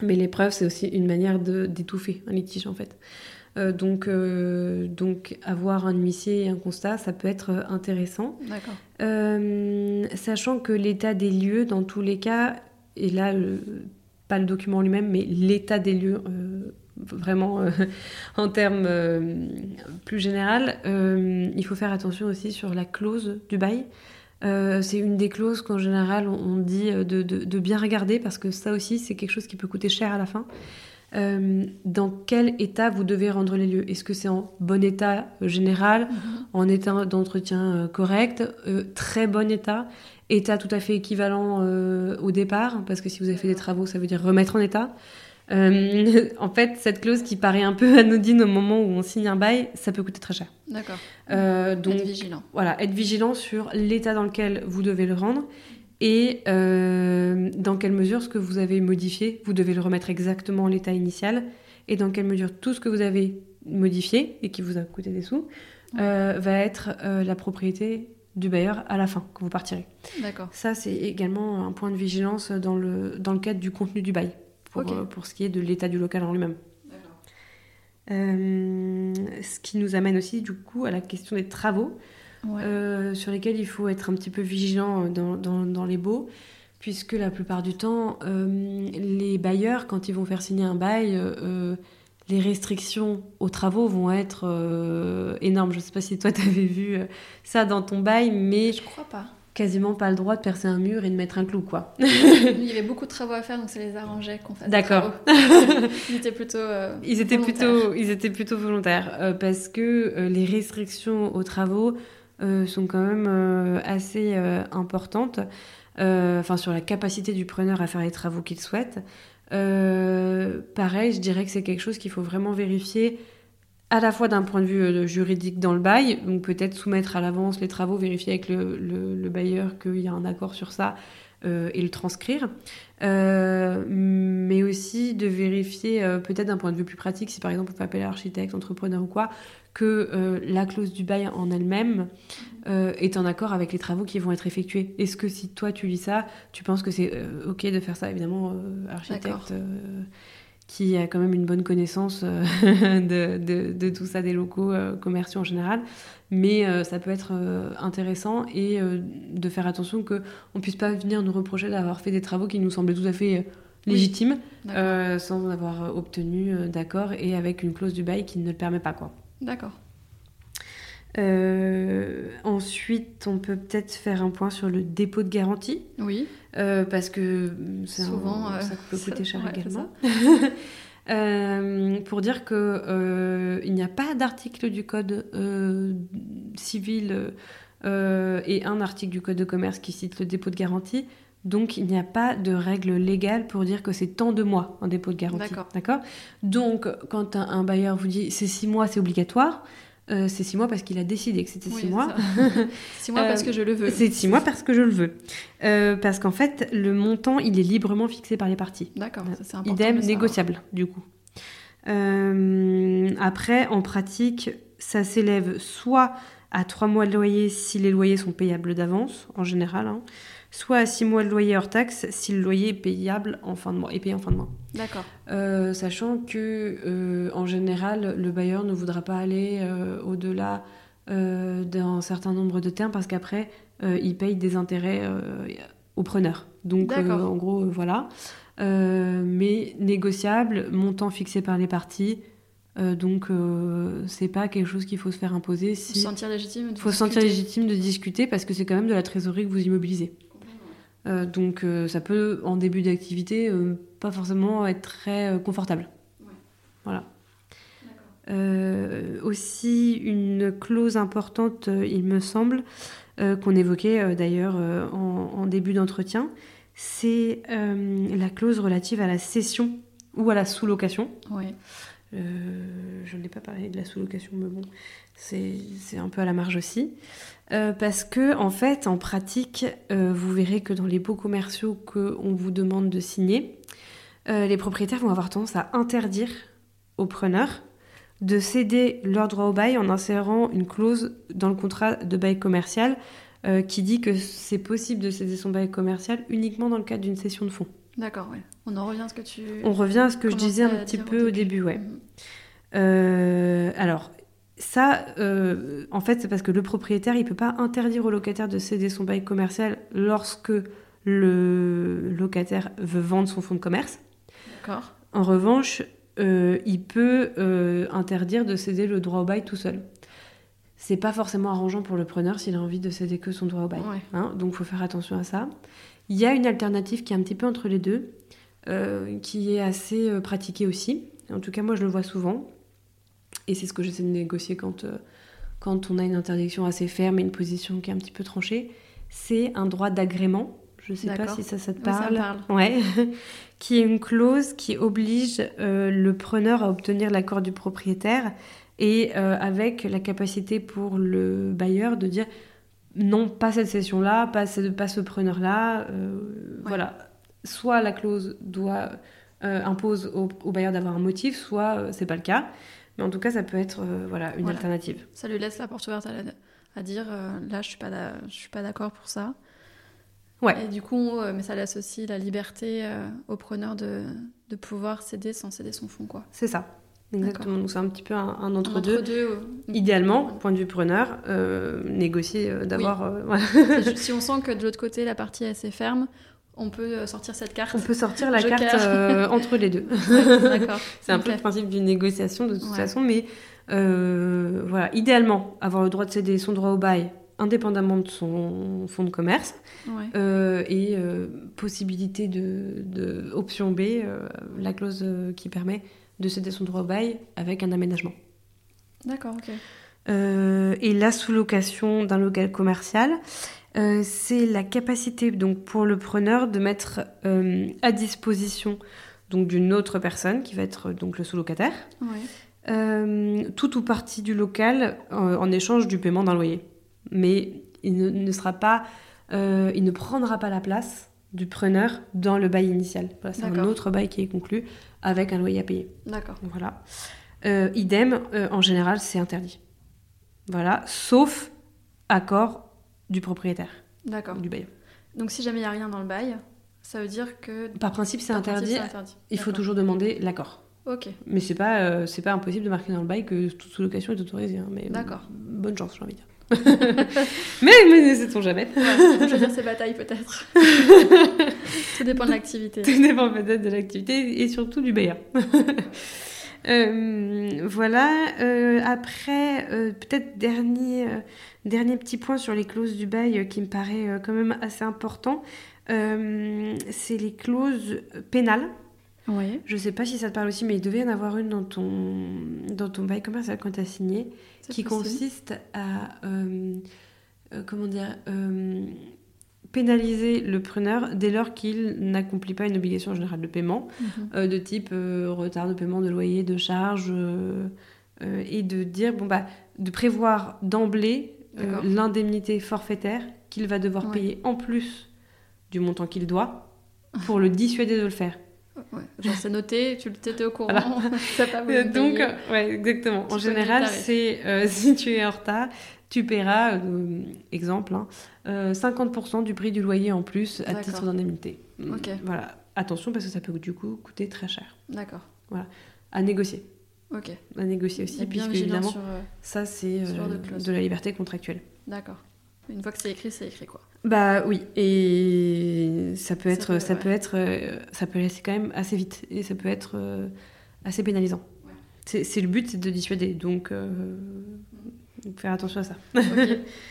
Mais l'épreuve, c'est aussi une manière d'étouffer un litige, en fait. Euh, donc, euh, donc, avoir un huissier et un constat, ça peut être intéressant. D'accord. Euh, sachant que l'état des lieux, dans tous les cas, et là, pas le document lui-même, mais l'état des lieux, vraiment en termes plus général, il faut faire attention aussi sur la clause du bail. Euh, c'est une des clauses qu'en général on, dit euh, de, bien regarder parce que ça aussi c'est quelque chose qui peut coûter cher à la fin. Euh, dans quel état vous devez rendre les lieux? Est-ce que c'est en bon état général, mhm. en état d'entretien correct, très bon état, état tout à fait équivalent au départ? Parce que si vous avez fait des travaux, ça veut dire remettre en état. Euh, en fait, cette clause qui paraît un peu anodine au moment où on signe un bail, ça peut coûter très cher. D'accord. Euh, donc, être vigilant. Voilà, être vigilant sur l'état dans lequel vous devez le rendre et euh, dans quelle mesure ce que vous avez modifié, vous devez le remettre exactement à l'état initial et dans quelle mesure tout ce que vous avez modifié et qui vous a coûté des sous va être la propriété du bailleur à la fin, quand vous partirez. D'accord. Ça, c'est également un point de vigilance dans le, dans le cadre du contenu du bail pour, euh, pour ce qui est de l'état du local en lui-même. Euh, ce qui nous amène aussi du coup à la question des travaux, euh, sur lesquels il faut être un petit peu vigilant dans, dans, dans les baux, puisque la plupart du temps, les bailleurs, quand ils vont faire signer un bail, les restrictions aux travaux vont être énormes. Je ne sais pas si toi, tu avais vu ça dans ton bail, mais... Je crois pas quasiment pas le droit de percer un mur et de mettre un clou, quoi. Il y avait beaucoup de travaux à faire, donc ça les arrangeait qu'on fasse D'accord. ils étaient plutôt euh, Ils étaient plutôt, ils étaient plutôt volontaires, euh, parce que euh, les restrictions aux travaux sont quand même assez importantes, enfin sur la capacité du preneur à faire les travaux qu'il souhaite. pareil, je dirais que c'est quelque chose qu'il faut vraiment vérifier à la fois d'un point de vue euh, juridique dans le bail, donc peut-être soumettre à l'avance les travaux, vérifier avec le, le, bailleur qu'il y a un accord sur ça euh, et le transcrire, euh, mais aussi de vérifier peut-être d'un point de vue plus pratique, si par exemple on fait appel à l'architecte, entrepreneur ou quoi, que la clause du bail en elle-même est en accord avec les travaux qui vont être effectués. Est-ce que si toi tu lis ça, tu penses que c'est ok de faire ça Évidemment, architecte qui a quand même une bonne connaissance euh, de, de, de, tout ça, des locaux euh, commerciaux en général. Mais euh, ça peut être intéressant et de faire attention qu'on ne puisse pas venir nous reprocher d'avoir fait des travaux qui nous semblaient tout à fait légitimes sans avoir obtenu d'accord et avec une clause du bail qui ne le permet pas. quoi. D'accord. ensuite, on peut peut-être faire un point sur le dépôt de garantie. Oui. Euh, parce que souvent un, ça peut coûter ça, cher ouais, également. euh, pour dire que euh, il n'y a pas d'article du code euh, civil et un article du code de commerce qui cite le dépôt de garantie. Donc il n'y a pas de règle légale pour dire que c'est tant de mois en dépôt de garantie. D'accord? Donc quand un, un, bailleur vous dit c'est six mois, c'est obligatoire. Euh, c'est six mois parce qu'il a décidé que c'était six mois. six mois parce que je le veux. C'est six mois parce que je le veux. Euh, parce qu'en fait, le montant, il est librement fixé par les parties. D'accord, c'est important. Idem, négociable, du coup. Euh, après, en pratique, ça s'élève soit à trois mois de loyer si les loyers sont payables d'avance, en général, hein, soit à 6 mois de loyer hors taxe si le loyer est payable en fin de mois, est payé en fin de mois. D'accord. Euh, sachant que euh, en général, le bailleur ne voudra pas aller euh, au-delà d'un certain nombre de termes parce qu'après, il paye des intérêts au preneur. Donc, en gros, voilà. mais négociable, montant fixé par les parties. donc c'est pas quelque chose qu'il faut se faire imposer. Si... Faut se sentir légitime. faut se sentir légitime de discuter parce que c'est quand même de la trésorerie que vous immobilisez. Euh, donc euh, ça peut, en début d'activité, euh, pas forcément être très confortable. Voilà. aussi, une clause importante, il me semble, qu'on évoquait d'ailleurs en, en, début d'entretien, c'est la clause relative à la cession ou à la sous-location. Oui. je n'ai pas parlé de la sous-location, mais bon, c'est un peu à la marge aussi. Euh, parce que, en fait, en pratique, euh, vous verrez que dans les baux commerciaux qu'on vous demande de signer, euh, les propriétaires vont avoir tendance à interdire aux preneurs de céder leur droit au bail en insérant une clause dans le contrat de bail commercial qui dit que c'est possible de céder son bail commercial uniquement dans le cadre d'une cession de fonds. D'accord, oui. On en revient à ce que tu. On revient à ce que je disais un petit peu au début, ouais. Mhm. alors, ça, euh, en fait, c'est parce que le propriétaire, il peut pas interdire au locataire de céder son bail commercial lorsque le locataire veut vendre son fonds de commerce. D'accord. En revanche, euh, il peut euh, interdire de céder le droit au bail tout seul. C'est pas forcément arrangeant pour le preneur s'il a envie de céder que son droit au bail. Ouais. Hein, donc, faut faire attention à ça. Il y a une alternative qui est un petit peu entre les deux, qui est assez pratiquée aussi. En tout cas, moi, je le vois souvent et c'est ce que j'essaie de négocier quand, euh, quand on a une interdiction assez ferme et une position qui est un petit peu tranchée. C'est un droit d'agrément. Je ne sais pas si ça, ça te parle. Oui, ça parle. Ouais. qui est une clause qui oblige euh, le preneur à obtenir l'accord du propriétaire et euh, avec la capacité pour le bailleur de dire non, pas cette session-là, pas, ce, pas ce preneur-là. Euh, ouais. Voilà. Soit la clause doit, impose au, au bailleur d'avoir un motif, soit c'est pas le cas. Mais en tout cas, ça peut être euh, voilà, une Voilà. alternative. Ça lui laisse la porte ouverte à, la- à dire euh, là, je suis pas d'a- je suis pas d'accord pour ça. Ouais. Et du coup, euh, mais ça laisse aussi la liberté euh, au preneur de, de pouvoir céder sans céder son fonds, quoi. C'est ça. Exactement. Donc c'est un petit peu un, entre-deux. Entre-deux. euh, Idéalement, point de vue preneur, euh, négocier euh, d'avoir. euh, si on sent que de l'autre côté, la partie est assez ferme, on peut euh, sortir cette carte. On peut sortir la Joker. carte entre les deux. D'accord. C'est un peu le principe d'une négociation de toute façon, mais voilà, idéalement, avoir le droit de céder son droit au bail indépendamment de son fonds de commerce Ouais. euh, et euh, possibilité de, de option B, euh, la clause qui permet de céder son droit au bail avec un aménagement. D'accord, ok. Euh, et la sous-location d'un local commercial, euh, c'est la capacité donc pour le preneur de mettre euh, à disposition donc d'une autre personne qui va être donc le sous-locataire Ouais. tout ou partie du local en échange du paiement d'un loyer. Mais il ne, ne sera pas, il ne prendra pas la place du preneur dans le bail initial. Voilà, c'est un autre bail qui est conclu avec un loyer à payer. D'accord. Voilà. Euh, idem, euh, en général, c'est interdit. Voilà, sauf accord du propriétaire, D'accord. du bailleur. Donc si jamais il n'y a rien dans le bail, Ça veut dire que. Par principe, c'est interdit. interdit. Il faut toujours demander l'accord. Ok, Mais c'est pas, euh, c'est pas impossible de marquer dans le bail que toute sous-location est autorisée. hein, mais D'accord. Bonne chance, j'ai envie de dire. mais mais sait-on jamais. Ouais, je veux dire, c'est bataille peut-être. Tout dépend de l'activité. Tout dépend peut-être de l'activité et surtout du bailleur. Euh, voilà. euh, après, euh, peut-être dernier, euh, dernier petit point sur les clauses du bail qui me paraît quand même assez important. c'est les clauses pénales. Oui, Je sais pas si ça te parle aussi, mais il devait y en avoir une dans ton, dans ton bail commercial quand tu as signé, qui possible. consiste à, euh, euh, comment dire, euh, pénaliser le preneur dès lors qu'il n'accomplit pas une obligation générale de paiement, Mhm. euh, de type euh, retard de paiement de loyer, de charges, euh, et de dire, bon bah, de prévoir d'emblée l'indemnité forfaitaire qu'il va devoir Ouais. payer en plus du montant qu'il doit pour le dissuader de le faire. Ouais, genre c'est noté, tu étais au courant, Voilà. pas Donc, payer. ouais, exactement. Tu En général, c'est euh, si tu es en retard, tu paieras, euh, exemple, hein, euh, 50% du prix du loyer en plus à titre d'indemnité. Mm. Voilà. Attention parce que ça peut du coup coûter très cher. D'accord, À négocier. ok. À négocier aussi, puisque évidemment, sur. euh, ça c'est de la liberté contractuelle. D'accord. Une fois que c'est écrit, c'est écrit quoi. Bah oui, et ça peut Ça être, peut- ça ouais. peut être, euh, ça peut aller quand même assez vite et ça peut être euh, assez pénalisant. Ouais. C'est le but, c'est de dissuader, donc euh, donc faire attention à ça. Ok,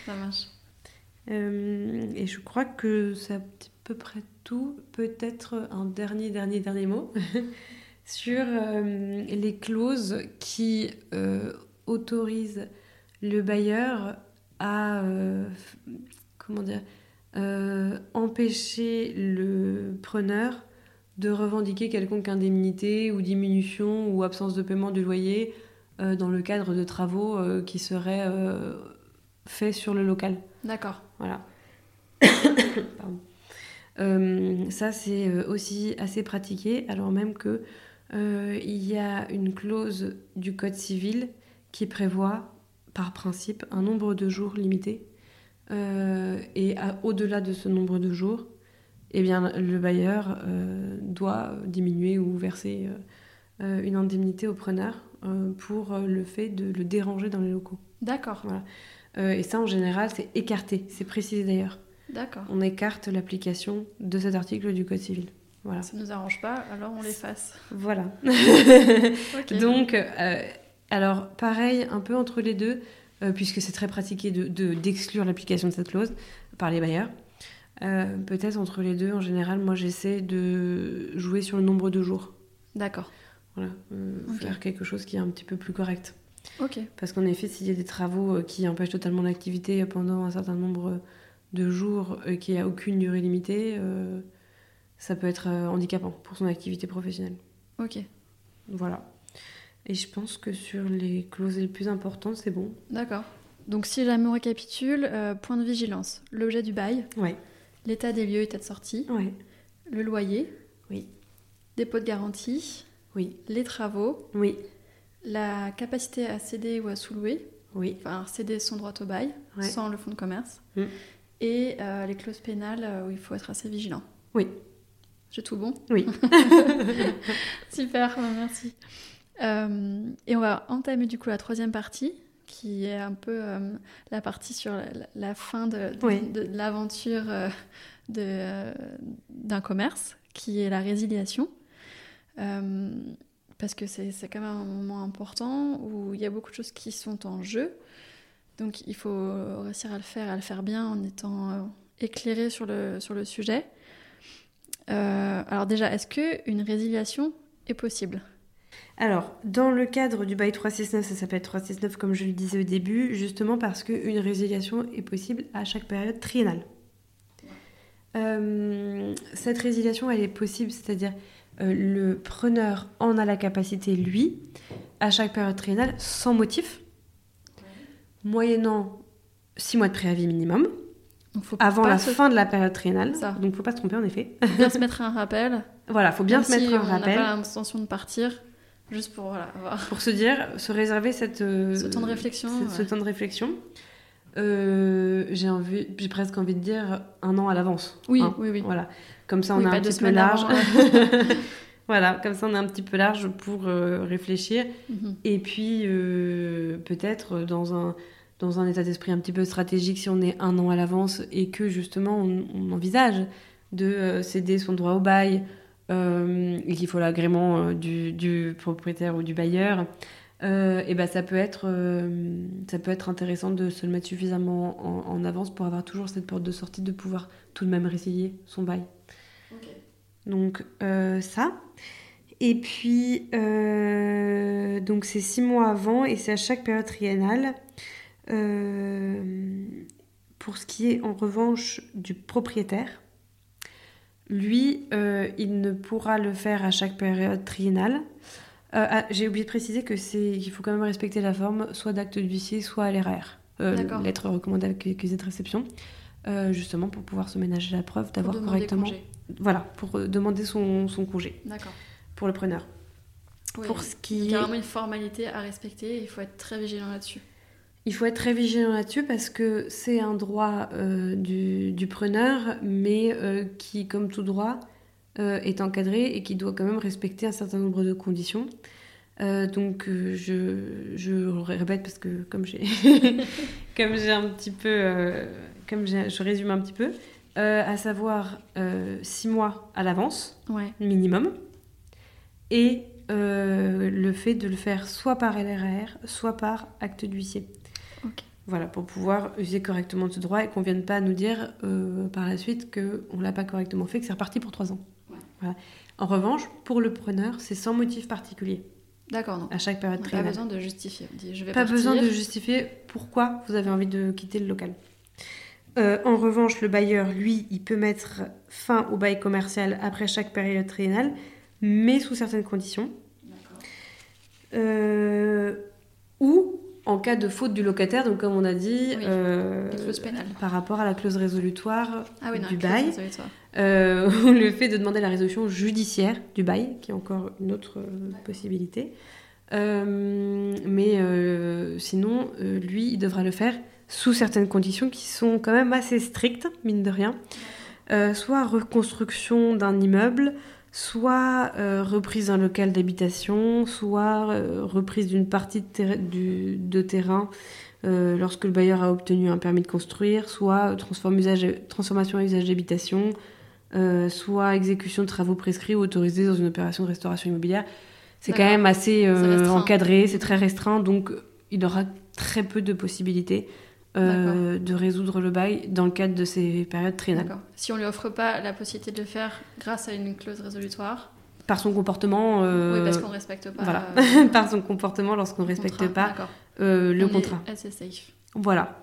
ça marche. Euh, et je crois que c'est à peu près tout. Peut-être un dernier, dernier, dernier mot sur euh, les clauses qui euh, autorisent le bailleur à euh, comment dire euh, empêcher le preneur de revendiquer quelconque indemnité ou diminution ou absence de paiement du loyer euh, dans le cadre de travaux euh, qui seraient euh, faits sur le local. D'accord. Voilà. Pardon. Ça, c'est aussi assez pratiqué, alors même que il y a une clause du Code civil qui prévoit, par principe, un nombre de jours limité. Euh, et au-delà de ce nombre de jours, eh bien, le bailleur euh, doit diminuer ou verser euh, une indemnité au preneur pour le fait de le déranger dans les locaux. D'accord. Euh, et ça, en général, c'est écarté. C'est précisé d'ailleurs. D'accord. On écarte l'application de cet article du Code civil. Voilà. Ça nous arrange pas, alors on l'efface. Voilà. Donc, alors, pareil, un peu entre les deux, euh, puisque c'est très pratiqué de- de- d'exclure l'application de cette clause par les bailleurs. Euh, Peut-être entre les deux, en général, moi, j'essaie de jouer sur le nombre de jours. D'accord. Voilà. Euh. Faire quelque chose qui est un petit peu plus correct. Ok. Parce qu'en effet, s'il y a des travaux qui empêchent totalement l'activité pendant un certain nombre de jours et qu'il n'y a aucune durée limitée, ça peut être handicapant pour son activité professionnelle. Ok. Voilà. Et je pense que sur les clauses les plus importantes, c'est bon. D'accord. Donc si jamais on récapitule, euh, point de vigilance, l'objet du bail, Ouais. l'état des lieux, état de sortie, Ouais. le loyer, Oui. dépôt de garantie, Oui. les travaux, Oui. la capacité à céder ou à sous-louer, Oui. enfin céder son droit au bail, Ouais. sans le fonds de commerce, Mm. et euh, les clauses pénales euh, où il faut être assez vigilant. Oui. J'ai tout bon Oui. Super, merci. Euh, et on va entamer du coup la troisième partie, qui est un peu euh, la partie sur la, la fin de, de- Oui. de l'aventure euh, d'un commerce, qui est la résiliation. Parce que c'est, quand même un moment important où il y a beaucoup de choses qui sont en jeu. Donc il faut réussir à le faire, à le faire bien en étant éclairé sur le, sur le sujet. Alors déjà, est-ce qu'une résiliation est possible? Alors, dans le cadre du bail 369, ça s'appelle 369 comme je le disais au début, justement parce qu'une résiliation est possible à chaque période triennale. Euh, cette résiliation, elle est possible, c'est-à-dire euh, le preneur en a la capacité, lui, à chaque période triennale, sans motif, moyennant 6 mois de préavis minimum, Donc, faut avant la se- fin de la période triennale. Ça. Donc, faut pas se tromper, en effet. faut bien se mettre un rappel. Voilà, faut bien même se mettre si un on rappel n'a pas l'intention de partir, juste pour voilà, avoir pour se dire, se réserver cette, euh, ce temps de réflexion. ce, temps de réflexion. Euh, j'ai envie, j'ai presque envie de dire un an à l'avance. Oui, hein. oui, oui. Voilà. Comme ça, on Oui, pas un petit peu large. voilà, comme ça, on est un petit peu large pour euh, réfléchir. Mhm. Et puis, peut-être dans un, dans un état d'esprit un petit peu stratégique, si on est un an à l'avance et que justement, on, on envisage de céder son droit au bail euh, et qu'il faut l'agrément euh, du, du propriétaire ou du bailleur. euh, et ben ça peut être euh, ça peut être intéressant de se le mettre suffisamment en, en avance pour avoir toujours cette porte de sortie de pouvoir tout de même résilier son bail. Donc ça. Et puis, donc c'est six mois avant et c'est à chaque période triennale. Pour ce qui est en revanche du propriétaire, lui, euh, il ne pourra le faire à chaque période triennale. Euh, ah, J'ai oublié de préciser que c'est qu'il faut quand même respecter la forme soit d'acte d'huissier, soit à l'RR, euh, D'accord. lettre recommandée avec accusé de réception, euh, justement pour pouvoir se ménager la preuve d'avoir correctement congé. voilà, pour demander son, son congé D'accord. pour le preneur. Oui, Pour ce Il qui y est- a carrément une formalité à respecter il faut être très vigilant là-dessus. Il faut être très vigilant là-dessus parce que c'est un droit euh, du, du preneur, mais euh, qui, comme tout droit, euh, est encadré et qui doit quand même respecter un certain nombre de conditions. Donc je, je le répète parce que comme j'ai comme j'ai un petit peu comme je résume un petit peu à savoir six mois à l'avance Ouais. minimum. Et le fait de le faire soit par LRR, soit par acte d'huissier. Voilà, pour pouvoir user correctement de ce droit et qu'on ne vienne pas nous dire euh, par la suite qu'on ne l'a pas correctement fait, que c'est reparti pour trois ans. Ouais. Voilà. En revanche, pour le preneur, c'est sans motif particulier D'accord, non. à chaque période pas besoin de justifier. On dit je vais Pas partir. besoin de justifier pourquoi vous avez envie de quitter le local. Euh, en revanche, le bailleur, lui, il peut mettre fin au bail commercial après chaque période triennale, mais sous certaines conditions. Euh, ou en cas de faute du locataire, donc comme on a dit, Oui, euh, par rapport à la clause résolutoire Ah oui, non, du bail, résolutoire. euh, le fait de demander la résolution judiciaire du bail, qui est encore une autre euh, possibilité. Mais sinon, lui, il devra le faire sous certaines conditions qui sont quand même assez strictes, mine de rien. Soit reconstruction d'un immeuble, soit euh, reprise d'un local d'habitation, soit euh, reprise d'une partie de, terra- du- de terrain euh, lorsque le bailleur a obtenu un permis de construire, soit usage- transformation à usage d'habitation, soit exécution de travaux prescrits ou autorisés dans une opération de restauration immobilière. C'est quand même assez encadré, c'est très restreint, donc il aura très peu de possibilités euh, de résoudre le bail dans le cadre de ces périodes triennales. Si on lui offre pas la possibilité de le faire grâce à une clause résolutoire, Par son comportement, euh, oui, parce qu'on ne respecte pas. voilà, euh, par son comportement lorsqu'on ne respecte contrat. pas le On contrat. assez safe. Voilà.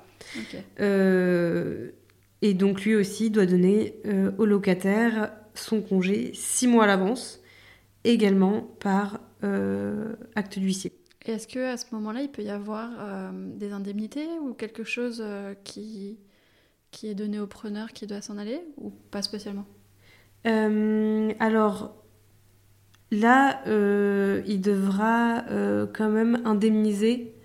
Et donc lui aussi doit donner au locataire son congé six mois à l'avance, également par acte d'huissier. Et est-ce que à ce moment-là, il peut y avoir euh, des indemnités ou quelque chose euh, qui qui est donné au preneur qui doit s'en aller ou pas spécialement? Euh, alors là, il devra quand même indemniser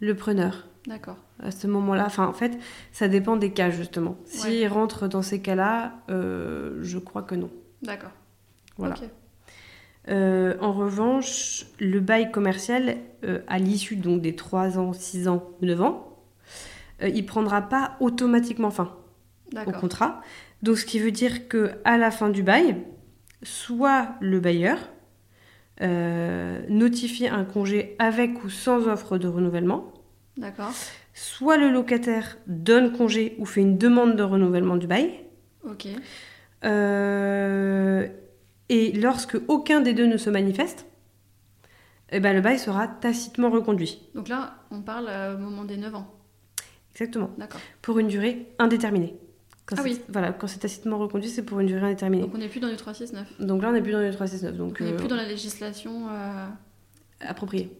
le preneur D'accord. à ce moment-là. Enfin, en fait, ça dépend des cas justement. S'il Ouais. rentre dans ces cas-là, je crois que non. D'accord. Voilà. Euh, en revanche, le bail commercial, euh, à l'issue donc des 3 ans, 6 ans ou 9 ans, euh, il prendra pas automatiquement fin au contrat. Donc, ce qui veut dire que à la fin du bail, soit le bailleur euh, notifie un congé avec ou sans offre de renouvellement, D'accord. soit le locataire donne congé ou fait une demande de renouvellement du bail. Ok. Euh, et lorsque aucun des deux ne se manifeste, eh ben, le bail sera tacitement reconduit. Donc là, on parle euh, au moment des 9 ans. Exactement. D'accord. Pour une durée indéterminée. Quand Ah oui. Voilà, quand c'est tacitement reconduit, c'est pour une durée indéterminée. Donc on n'est plus dans du 369. Donc là, on n'est plus dans les 369. Donc, Donc on n'est euh, plus dans la législation. euh, approprié.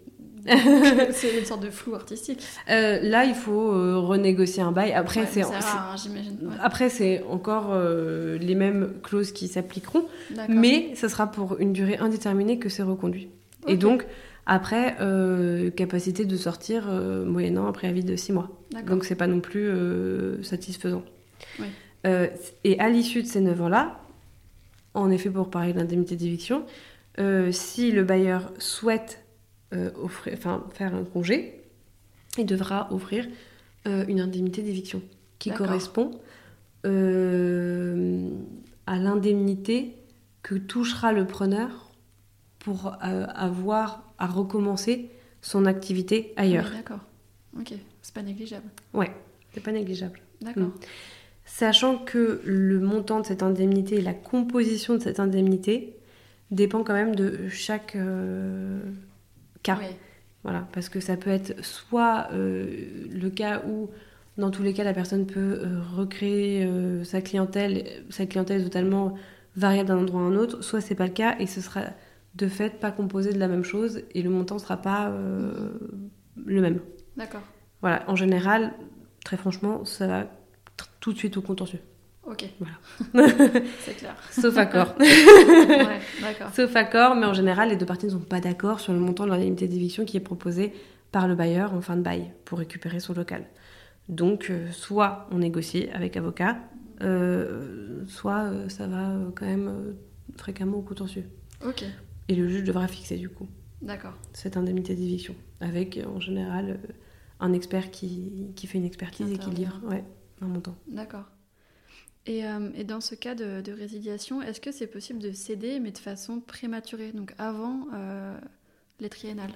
c'est une sorte de flou artistique. Euh, là, il faut euh, renégocier un bail. Après, Ouais, c'est hein, j'imagine. Ouais. après c'est encore euh, les mêmes clauses qui s'appliqueront, mais ce sera pour une durée indéterminée que c'est reconduit. Et donc, Après, capacité de sortir moyennant un préavis de 6 mois. Donc c'est pas non plus satisfaisant. Oui. Et à l'issue de ces 9 ans-là, en effet pour parler d'indemnité d'éviction, euh, si le bailleur souhaite offrir, enfin, faire un congé, il devra offrir euh, une indemnité d'éviction qui correspond euh, à l'indemnité que touchera le preneur pour euh, avoir à recommencer son activité ailleurs. Oui, D'accord. Ok, c'est pas négligeable. Ouais, c'est pas négligeable. D'accord. Mm. Sachant que le montant de cette indemnité et la composition de cette indemnité dépend quand même de chaque euh, cas. Oui. Voilà, parce que ça peut être soit euh, le cas où, dans tous les cas, la personne peut euh, recréer euh, sa clientèle, sa clientèle est totalement variable d'un endroit à un autre, soit c'est pas le cas et ce sera de fait pas composé de la même chose et le montant sera pas le même. D'accord. Voilà, en général, très franchement, ça va tout de suite au contentieux. Ok. Voilà. c'est clair. Sauf accord. ouais, d'accord. Sauf accord, mais en général, les deux parties ne sont pas d'accord sur le montant de l'indemnité d'éviction qui est proposé par le bailleur en fin de bail pour récupérer son local. Donc, euh, soit on négocie avec avocat, euh, soit euh, ça va quand même fréquemment au contentieux. Ok, Et le juge devra fixer du coup d'accord. cette indemnité d'éviction avec en général un expert qui, qui fait une expertise et qui livre ouais, un montant. D'accord. Et, euh, et dans ce cas de, de résiliation, est-ce que c'est possible de céder, mais de façon prématurée, donc avant euh, les triennales?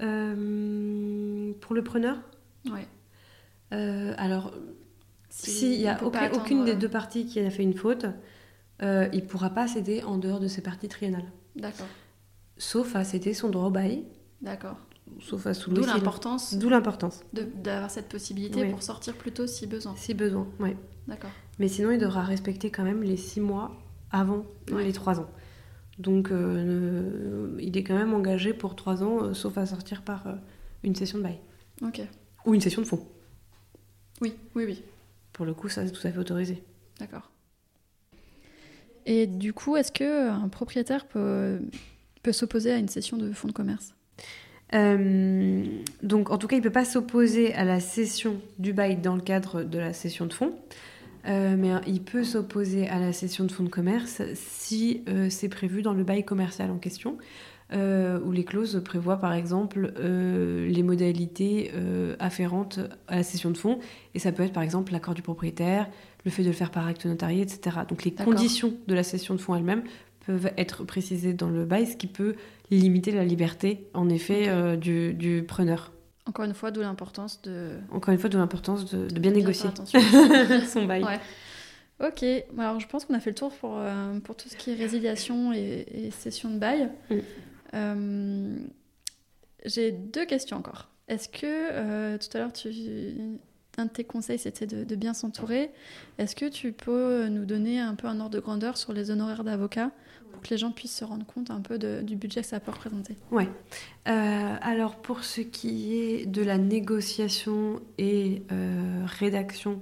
Euh, pour le preneur, Ouais. euh, alors Si- S'il n'y on a aucun- attendre, aucune des deux parties qui a fait une faute, il ne pourra pas céder en dehors de ses parties triennales. D'accord, Sauf à céder son droit au bail, d'accord. sauf à sous D'où l'importance D'où l'importance, d'avoir cette possibilité Oui. pour sortir plus tôt si besoin. si besoin. Ouais. D'accord. Mais sinon, il devra respecter quand même les six mois avant Ouais. les trois ans. Donc, euh, il est quand même engagé pour trois ans, euh, sauf à sortir par euh, une session de bail. Ok. Ou une session de fonds. Oui, oui, oui. Pour le coup, ça, c'est tout à fait autorisé. D'accord. Et du coup, est-ce que un propriétaire peut, peut s'opposer à une session de fonds de commerce? Euh, donc, en tout cas, il ne peut pas s'opposer à la cession du bail dans le cadre de la cession de fonds, Euh, mais il peut s'opposer à la cession de fonds de commerce si euh, c'est prévu dans le bail commercial en question, euh, où les clauses prévoient par exemple les modalités afférentes à la cession de fonds, et ça peut être par exemple l'accord du propriétaire, le fait de le faire par acte notarié, etc. Donc les conditions de la cession de fonds elle-même peuvent être précisées dans le bail, ce qui peut limiter la liberté, en effet, du preneur. Encore une fois, d'où l'importance de, Encore une fois, de l'importance de, de bien négocier son bail. Ouais. Ok, alors je pense qu'on a fait le tour pour, euh, pour tout ce qui est résiliation et, et session de bail. Mm. Euh, J'ai deux questions encore. Est-ce que euh, tout à l'heure, tu... un de tes conseils c'était de, de bien s'entourer Est-ce que tu peux nous donner un peu un ordre de grandeur sur les honoraires d'avocat pour que les gens puissent se rendre compte un peu de- du budget que ça peut représenter Euh, alors, pour ce qui est de la négociation et euh, rédaction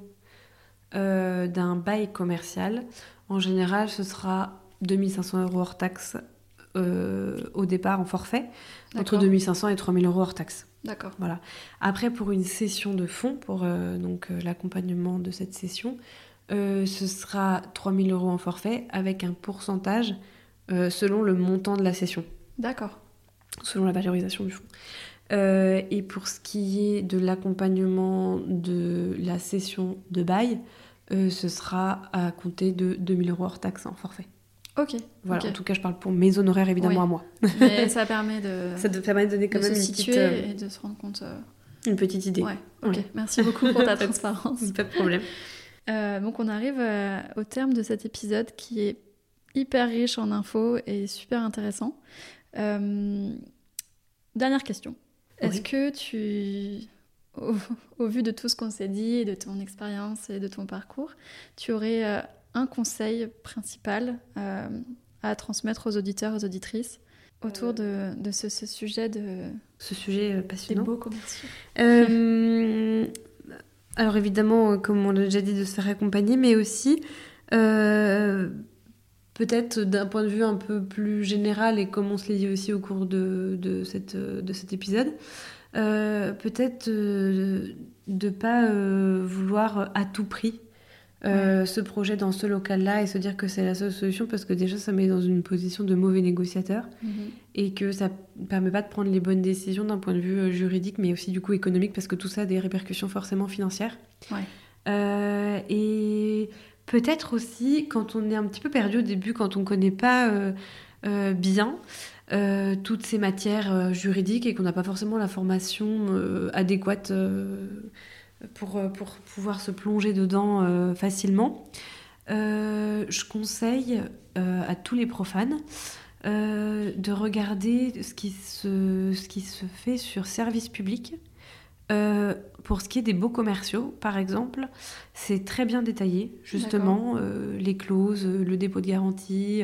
euh, d'un bail commercial, en général, ce sera 2500 euros hors taxe au départ en forfait, entre D'accord. 2500 et 3000 euros hors taxe. D'accord. Voilà. Après, pour une session de fonds, pour donc l'accompagnement de cette session, euh, ce sera 3000 euros en forfait avec un pourcentage euh, selon le montant de la session, D'accord. selon la valorisation du fonds. Euh, et pour ce qui est de l'accompagnement de la session de bail, euh, ce sera à compter de 2000 euros hors taxe en forfait. Ok. Voilà, en tout cas, je parle pour mes honoraires évidemment Oui. à moi. Mais ça permet de, Ça te permet de donner quand de même se une situer petite, et de se rendre compte. une petite idée. Ouais, ok. Ouais. Merci beaucoup pour ta transparence. Pas de problème. Euh, donc on arrive euh, au terme de cet épisode qui est hyper riche en infos et super intéressant. Euh, dernière question. Est-ce que tu, au, au vu de tout ce qu'on s'est dit, de ton expérience et de ton parcours, tu aurais euh, un conseil principal euh, à transmettre aux auditeurs, aux auditrices autour de, de ce, ce sujet de, Ce sujet euh, des passionnant. beaux commerciaux Euh, alors évidemment, comme on l'a déjà dit, de se faire accompagner, mais aussi euh, peut-être d'un point de vue un peu plus général, et comme on se l'a dit aussi au cours de, de, cette, de cet épisode, euh, peut-être de ne pas vouloir à tout prix ce projet dans ce local-là et se dire que c'est la seule solution parce que déjà ça met dans une position de mauvais négociateur mhm. et que ça ne permet pas de prendre les bonnes décisions d'un point de vue juridique mais aussi du coup économique parce que tout ça a des répercussions forcément financières. Ouais. et Peut-être aussi quand on est un petit peu perdu au début, quand on ne connaît pas euh, euh, bien euh, toutes ces matières juridiques et qu'on n'a pas forcément la formation adéquate pour, pour pouvoir se plonger dedans facilement. je conseille à tous les profanes de regarder ce qui, se, ce qui se fait sur service public euh, pour ce qui est des beaux commerciaux, par exemple, c'est très bien détaillé, justement, euh, les clauses, euh, le dépôt de garantie,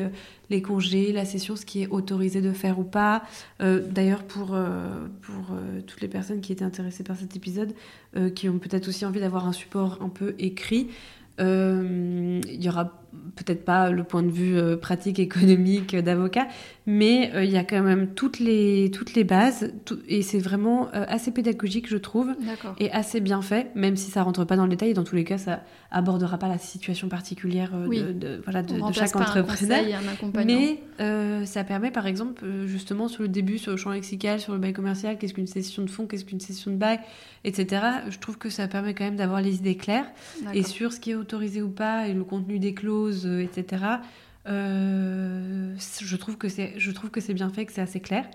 les congés, la cession, ce qui est autorisé de faire ou pas. D'ailleurs, pour, pour toutes les personnes qui étaient intéressées par cet épisode, qui ont peut-être aussi envie d'avoir un support un peu écrit, il y aura peut-être pas le point de vue euh, pratique économique d'avocat, mais euh, il y a quand même toutes les, toutes les bases et c'est vraiment euh, assez pédagogique, je trouve, et assez bien fait, même si ça rentre pas dans le détail. Dans tous les cas, ça abordera pas la situation particulière de, voilà, de, chaque entrepreneur. Mais ça permet, par exemple, justement, sur le début, sur le champ lexical, sur le bail commercial, qu'est-ce qu'une session de fonds, qu'est-ce qu'une session de bail, etc. Je trouve que ça permet quand même d'avoir les idées claires et sur ce qui est autorisé ou pas et le contenu des clauses euh, etc. Euh, je trouve que c'est je trouve que c'est bien fait, que c'est assez clair.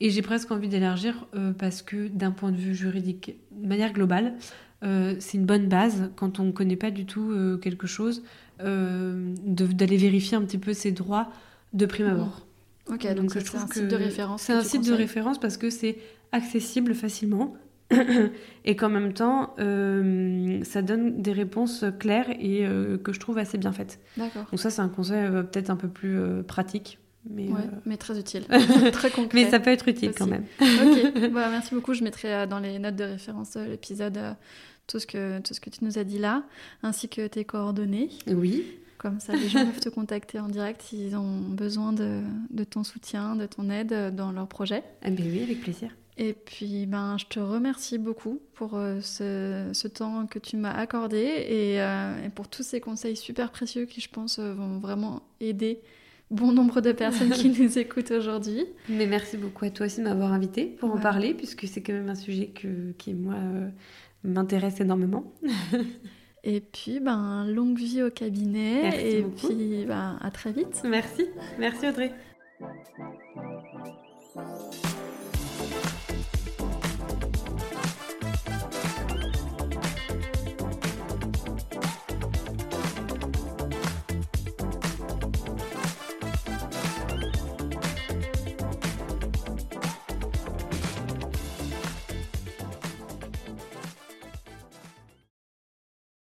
Et j'ai presque envie d'élargir euh, parce que d'un point de vue juridique, de manière globale, c'est une bonne base quand on ne connaît pas du tout quelque chose, d'aller vérifier un petit peu ses droits de prime abord. Ok, donc, c'est un site de référence. C'est un site de référence parce que c'est accessible facilement. et qu'en même temps, euh, ça donne des réponses claires et euh, que je trouve assez bien faites. D'accord. Donc ça, c'est un conseil euh, peut-être un peu plus pratique. Mais, mais très utile, très concret. Mais ça peut être utile quand même. ok, bah, merci beaucoup. Je mettrai dans les notes de référence de l'épisode tout, ce que, tout ce que tu nous as dit là, ainsi que tes coordonnées. Oui. Comme ça, les gens peuvent te contacter en direct s'ils ont besoin de, de, ton soutien, de ton aide dans leur projet. Ah ben oui, avec plaisir. Et puis, ben, je te remercie beaucoup pour euh, ce, temps que tu m'as accordé euh, et, pour tous ces conseils super précieux qui, je pense, euh, vont vraiment aider bon nombre de personnes qui nous écoutent aujourd'hui. Mais merci beaucoup à toi aussi de m'avoir invité pour en parler, puisque c'est quand même un sujet que, qui, moi, m'intéresse énormément. et puis, ben, longue vie au cabinet. et puis, ben, à très vite. Merci. Merci, Audrey.